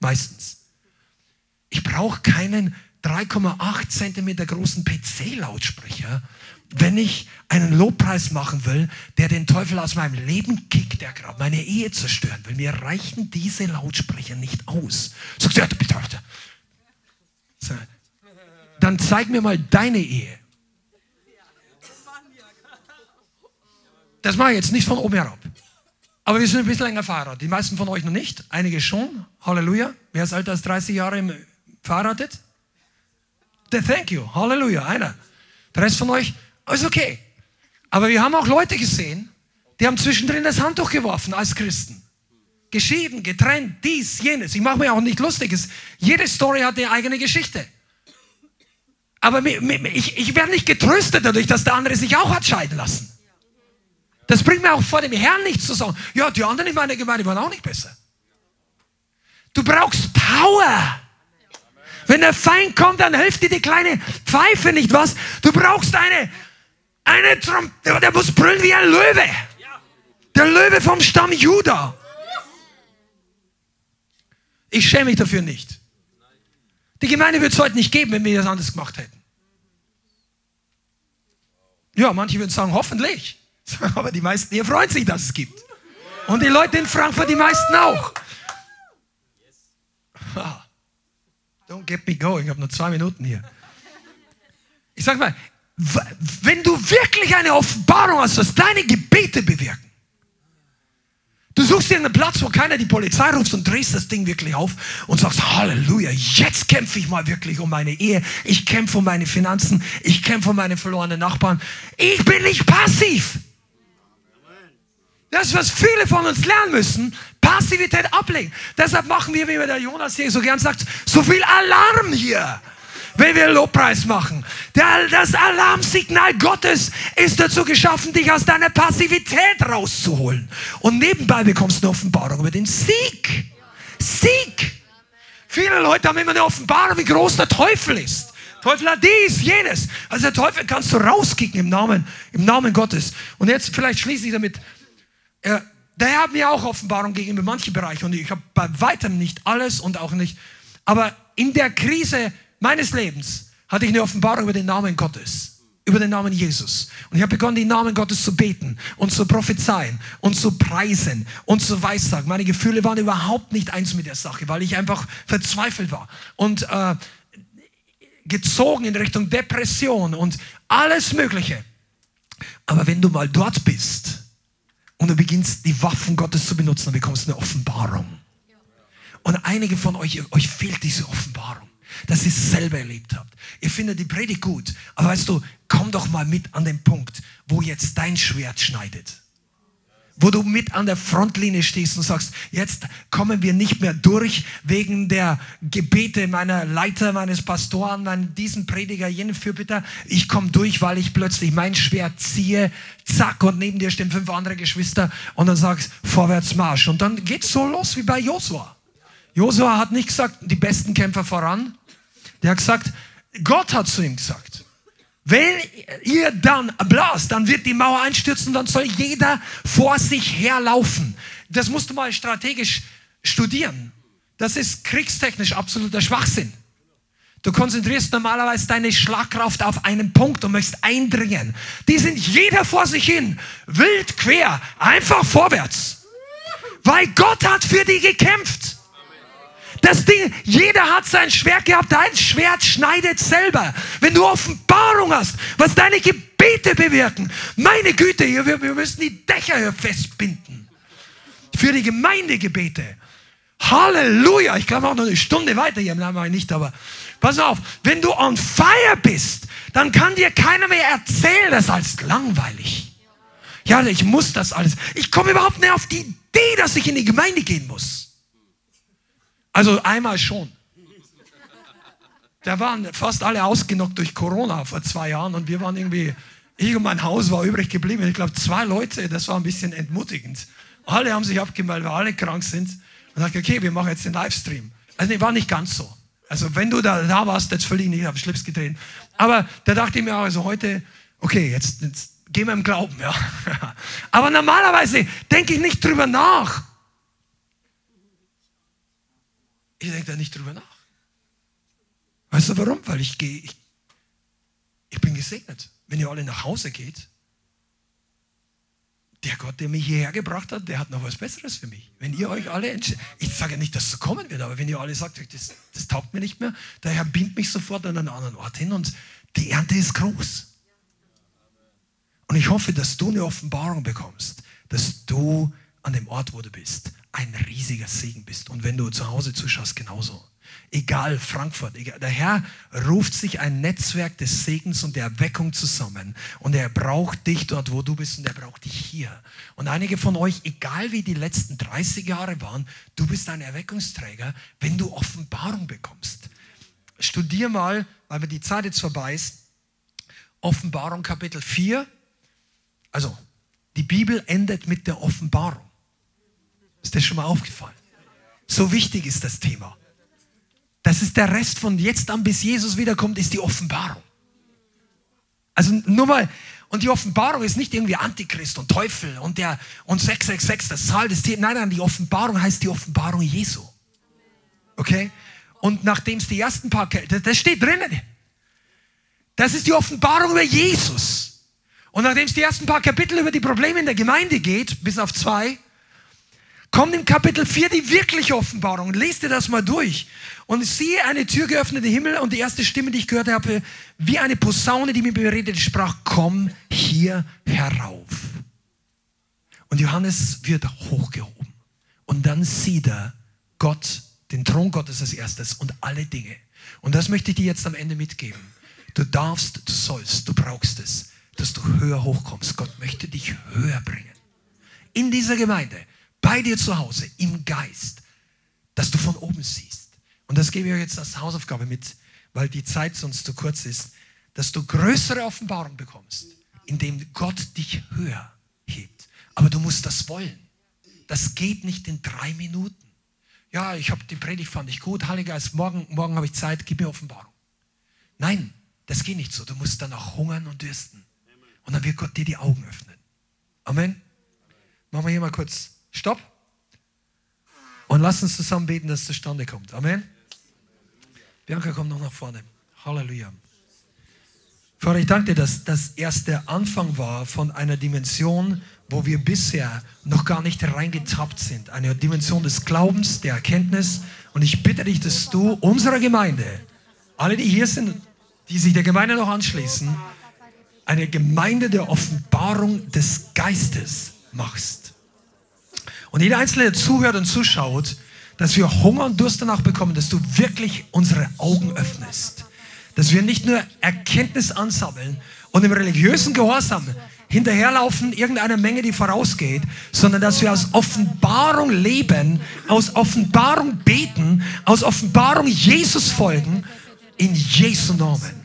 Meistens. Ich brauche keinen 3,8 Zentimeter großen PC-Lautsprecher, wenn ich einen Lobpreis machen will, der den Teufel aus meinem Leben kickt, der gerade meine Ehe zerstören will. Mir reichen diese Lautsprecher nicht aus. Sagst du, ja, bitte, bitte. Dann zeig mir mal deine Ehe. Das mache ich jetzt nicht von oben herab. Aber wir sind ein bisschen länger verheiratet. Die meisten von euch noch nicht. Einige schon. Halleluja. Wer ist älter als 30 Jahre verheiratet? Thank you. Halleluja. Einer. Der Rest von euch ist okay. Aber wir haben auch Leute gesehen, die haben zwischendrin das Handtuch geworfen als Christen. Geschieden, getrennt, dies, jenes. Ich mache mir auch nicht lustig. Jede Story hat eine eigene Geschichte. Aber ich, ich werde nicht getröstet dadurch, dass der andere sich auch hat scheiden lassen. Das bringt mir auch vor dem Herrn nichts zu sagen. Ja, die anderen in meiner Gemeinde waren auch nicht besser. Du brauchst Power. Wenn der Feind kommt, dann hilft dir die kleine Pfeife nicht was. Du brauchst eine, eine Trom der muss brüllen wie ein Löwe. Der Löwe vom Stamm Juda. Ich schäme mich dafür nicht. Die Gemeinde wird es heute nicht geben, wenn wir das anders gemacht hätten. Ja, manche würden sagen, hoffentlich. Aber die meisten hier freuen sich, dass es gibt. Und die Leute in Frankfurt, die meisten auch. Don't get me going, ich habe nur zwei Minuten hier. Ich sag mal, wenn du wirklich eine Offenbarung hast, dass deine Gebete bewirken, Du suchst dir einen Platz, wo keiner die Polizei ruft und drehst das Ding wirklich auf und sagst, Halleluja, jetzt kämpfe ich mal wirklich um meine Ehe, ich kämpfe um meine Finanzen, ich kämpfe um meine verlorenen Nachbarn. Ich bin nicht passiv. Das ist, was viele von uns lernen müssen. Passivität ablegen. Deshalb machen wir, wie der Jonas hier so gern sagt, so viel Alarm hier, wenn wir Lobpreis machen. Das Alarmsignal Gottes ist dazu geschaffen, dich aus deiner Passivität rauszuholen. Und nebenbei bekommst du eine Offenbarung über den Sieg. Sieg. Viele Leute haben immer eine Offenbarung, wie groß der Teufel ist. Teufel hat dies, jenes. Also der Teufel kannst du rauskicken im Namen, im Namen Gottes. Und jetzt vielleicht schließe ich damit äh, der hat mir auch Offenbarung gegenüber manchen Bereichen und ich habe bei weitem nicht alles und auch nicht, aber in der Krise meines Lebens hatte ich eine Offenbarung über den Namen Gottes, über den Namen Jesus. Und ich habe begonnen, den Namen Gottes zu beten und zu prophezeien und zu preisen und zu weissagen. Meine Gefühle waren überhaupt nicht eins mit der Sache, weil ich einfach verzweifelt war und äh, gezogen in Richtung Depression und alles Mögliche. Aber wenn du mal dort bist, und du beginnst die Waffen Gottes zu benutzen, dann bekommst du eine Offenbarung. Und einige von euch, euch fehlt diese Offenbarung, dass ihr es selber erlebt habt. Ihr findet die Predigt gut, aber weißt du, komm doch mal mit an den Punkt, wo jetzt dein Schwert schneidet wo du mit an der Frontlinie stehst und sagst, jetzt kommen wir nicht mehr durch wegen der Gebete meiner Leiter, meines Pastoren, meinen, diesen Prediger, jenen Fürbitter. Ich komme durch, weil ich plötzlich mein Schwert ziehe, zack, und neben dir stehen fünf andere Geschwister und dann sagst, vorwärts Marsch. Und dann geht's so los wie bei Josua. Josua hat nicht gesagt, die besten Kämpfer voran. Der hat gesagt, Gott hat zu ihm gesagt, wenn ihr dann blast, dann wird die Mauer einstürzen, dann soll jeder vor sich herlaufen. Das musst du mal strategisch studieren. Das ist kriegstechnisch absoluter Schwachsinn. Du konzentrierst normalerweise deine Schlagkraft auf einen Punkt und möchtest eindringen. Die sind jeder vor sich hin, wild quer, einfach vorwärts. Weil Gott hat für die gekämpft. Das Ding, jeder hat sein Schwert gehabt. Dein Schwert schneidet selber. Wenn du Offenbarung hast, was deine Gebete bewirken. Meine Güte, wir, wir müssen die Dächer hier festbinden. Für die Gemeindegebete. Halleluja. Ich glaube auch noch eine Stunde weiter hier, nein, nicht, aber pass auf, wenn du on fire bist, dann kann dir keiner mehr erzählen, das ist alles langweilig. Ja, ich muss das alles. Ich komme überhaupt nicht auf die Idee, dass ich in die Gemeinde gehen muss. Also einmal schon. Da waren fast alle ausgenockt durch Corona vor zwei Jahren und wir waren irgendwie, ich und mein Haus war übrig geblieben. Ich glaube, zwei Leute, das war ein bisschen entmutigend. Alle haben sich abgemeldet, weil alle krank sind. Und dachte, okay, wir machen jetzt den Livestream. Also, nee, war nicht ganz so. Also, wenn du da, da warst, jetzt verliehen, ich habe Schlips gedreht. Aber da dachte ich mir auch, also heute, okay, jetzt, jetzt gehen wir im Glauben, ja. Aber normalerweise denke ich nicht drüber nach. Ich denke da nicht drüber nach. Weißt du warum? Weil ich gehe, ich, ich bin gesegnet. Wenn ihr alle nach Hause geht, der Gott, der mich hierher gebracht hat, der hat noch was Besseres für mich. Wenn ihr euch alle entscheidet, ich sage nicht, dass es so kommen wird, aber wenn ihr alle sagt, das, das taugt mir nicht mehr, der Herr bindet mich sofort an einen anderen Ort hin und die Ernte ist groß. Und ich hoffe, dass du eine Offenbarung bekommst, dass du an dem Ort, wo du bist, ein riesiger Segen bist. Und wenn du zu Hause zuschaust, genauso. Egal, Frankfurt, egal. Der Herr ruft sich ein Netzwerk des Segens und der Erweckung zusammen. Und er braucht dich dort, wo du bist, und er braucht dich hier. Und einige von euch, egal wie die letzten 30 Jahre waren, du bist ein Erweckungsträger, wenn du Offenbarung bekommst. Studier mal, weil mir die Zeit jetzt vorbei ist, Offenbarung Kapitel 4. Also, die Bibel endet mit der Offenbarung. Ist das schon mal aufgefallen? So wichtig ist das Thema. Das ist der Rest von jetzt an, bis Jesus wiederkommt, ist die Offenbarung. Also nur mal, und die Offenbarung ist nicht irgendwie Antichrist und Teufel und der und 666, das Zahl des Tieres. Nein, nein, die Offenbarung heißt die Offenbarung Jesu. Okay? Und nachdem es die ersten paar, das steht drinnen. Das ist die Offenbarung über Jesus. Und nachdem es die ersten paar Kapitel über die Probleme in der Gemeinde geht, bis auf zwei, kommt im Kapitel 4 die wirkliche Offenbarung. Lest dir das mal durch. Und siehe eine Tür geöffnet im Himmel und die erste Stimme, die ich gehört habe, wie eine Posaune, die mir beredet, sprach, komm hier herauf. Und Johannes wird hochgehoben. Und dann sieht er Gott, den Thron Gottes als erstes und alle Dinge. Und das möchte ich dir jetzt am Ende mitgeben. Du darfst, du sollst, du brauchst es, dass du höher hochkommst. Gott möchte dich höher bringen. In dieser Gemeinde bei dir zu Hause, im Geist, dass du von oben siehst. Und das gebe ich euch jetzt als Hausaufgabe mit, weil die Zeit sonst zu kurz ist, dass du größere Offenbarung bekommst, indem Gott dich höher hebt. Aber du musst das wollen. Das geht nicht in drei Minuten. Ja, ich habe die Predigt fand ich gut, Heiliger Geist, morgen, morgen habe ich Zeit, gib mir Offenbarung. Nein, das geht nicht so. Du musst danach hungern und dürsten. Und dann wird Gott dir die Augen öffnen. Amen. Machen wir hier mal kurz Stopp. Und lass uns zusammen beten, dass es zustande kommt. Amen. Bianca, komm noch nach vorne. Halleluja. Vater, ich danke dir, dass das erst der Anfang war von einer Dimension, wo wir bisher noch gar nicht reingetappt sind. Eine Dimension des Glaubens, der Erkenntnis. Und ich bitte dich, dass du unserer Gemeinde, alle, die hier sind, die sich der Gemeinde noch anschließen, eine Gemeinde der Offenbarung des Geistes machst. Und jeder Einzelne, der zuhört und zuschaut, dass wir Hunger und Durst danach bekommen, dass du wirklich unsere Augen öffnest. Dass wir nicht nur Erkenntnis ansammeln und im religiösen Gehorsam hinterherlaufen irgendeiner Menge, die vorausgeht, sondern dass wir aus Offenbarung leben, aus Offenbarung beten, aus Offenbarung Jesus folgen, in Jesu Namen.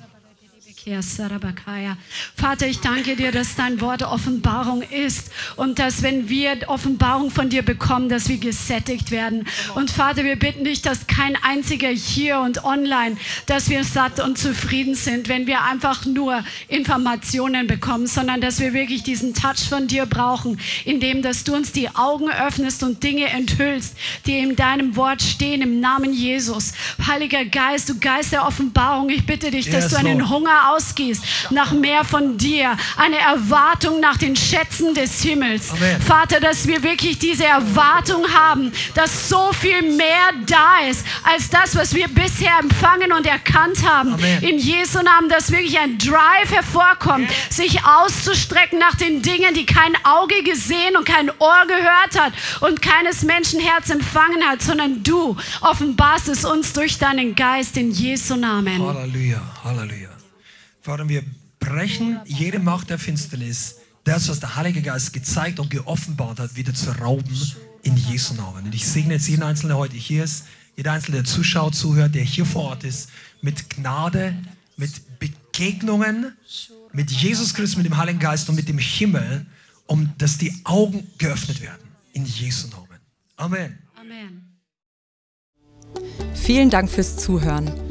Vater, ich danke dir, dass dein Wort Offenbarung ist und dass wenn wir Offenbarung von dir bekommen, dass wir gesättigt werden. Und Vater, wir bitten dich, dass kein einziger hier und online, dass wir satt und zufrieden sind, wenn wir einfach nur Informationen bekommen, sondern dass wir wirklich diesen Touch von dir brauchen, indem dass du uns die Augen öffnest und Dinge enthüllst, die in deinem Wort stehen, im Namen Jesus. Heiliger Geist, du Geist der Offenbarung, ich bitte dich, dass yes, du einen Hunger ausgießt nach mehr von dir, eine Erwartung nach den Schätzen des Himmels. Amen. Vater, dass wir wirklich diese Erwartung haben, dass so viel mehr da ist als das, was wir bisher empfangen und erkannt haben. Amen. In Jesu Namen, dass wirklich ein Drive hervorkommt, yes. sich auszustrecken nach den Dingen, die kein Auge gesehen und kein Ohr gehört hat und keines Menschenherz empfangen hat, sondern du offenbarst es uns durch deinen Geist in Jesu Namen. Halleluja, Halleluja. Vater, wir brechen jede Macht der Finsternis, das, was der Heilige Geist gezeigt und geoffenbart hat, wieder zu rauben in Jesu Namen. Und ich segne jetzt jeden Einzelnen, der heute hier ist, jeder Einzelne, der zuschaut, zuhört, der hier vor Ort ist, mit Gnade, mit Begegnungen, mit Jesus Christus, mit dem Heiligen Geist und mit dem Himmel, um dass die Augen geöffnet werden. In Jesu Namen. Amen. Amen. Vielen Dank fürs Zuhören.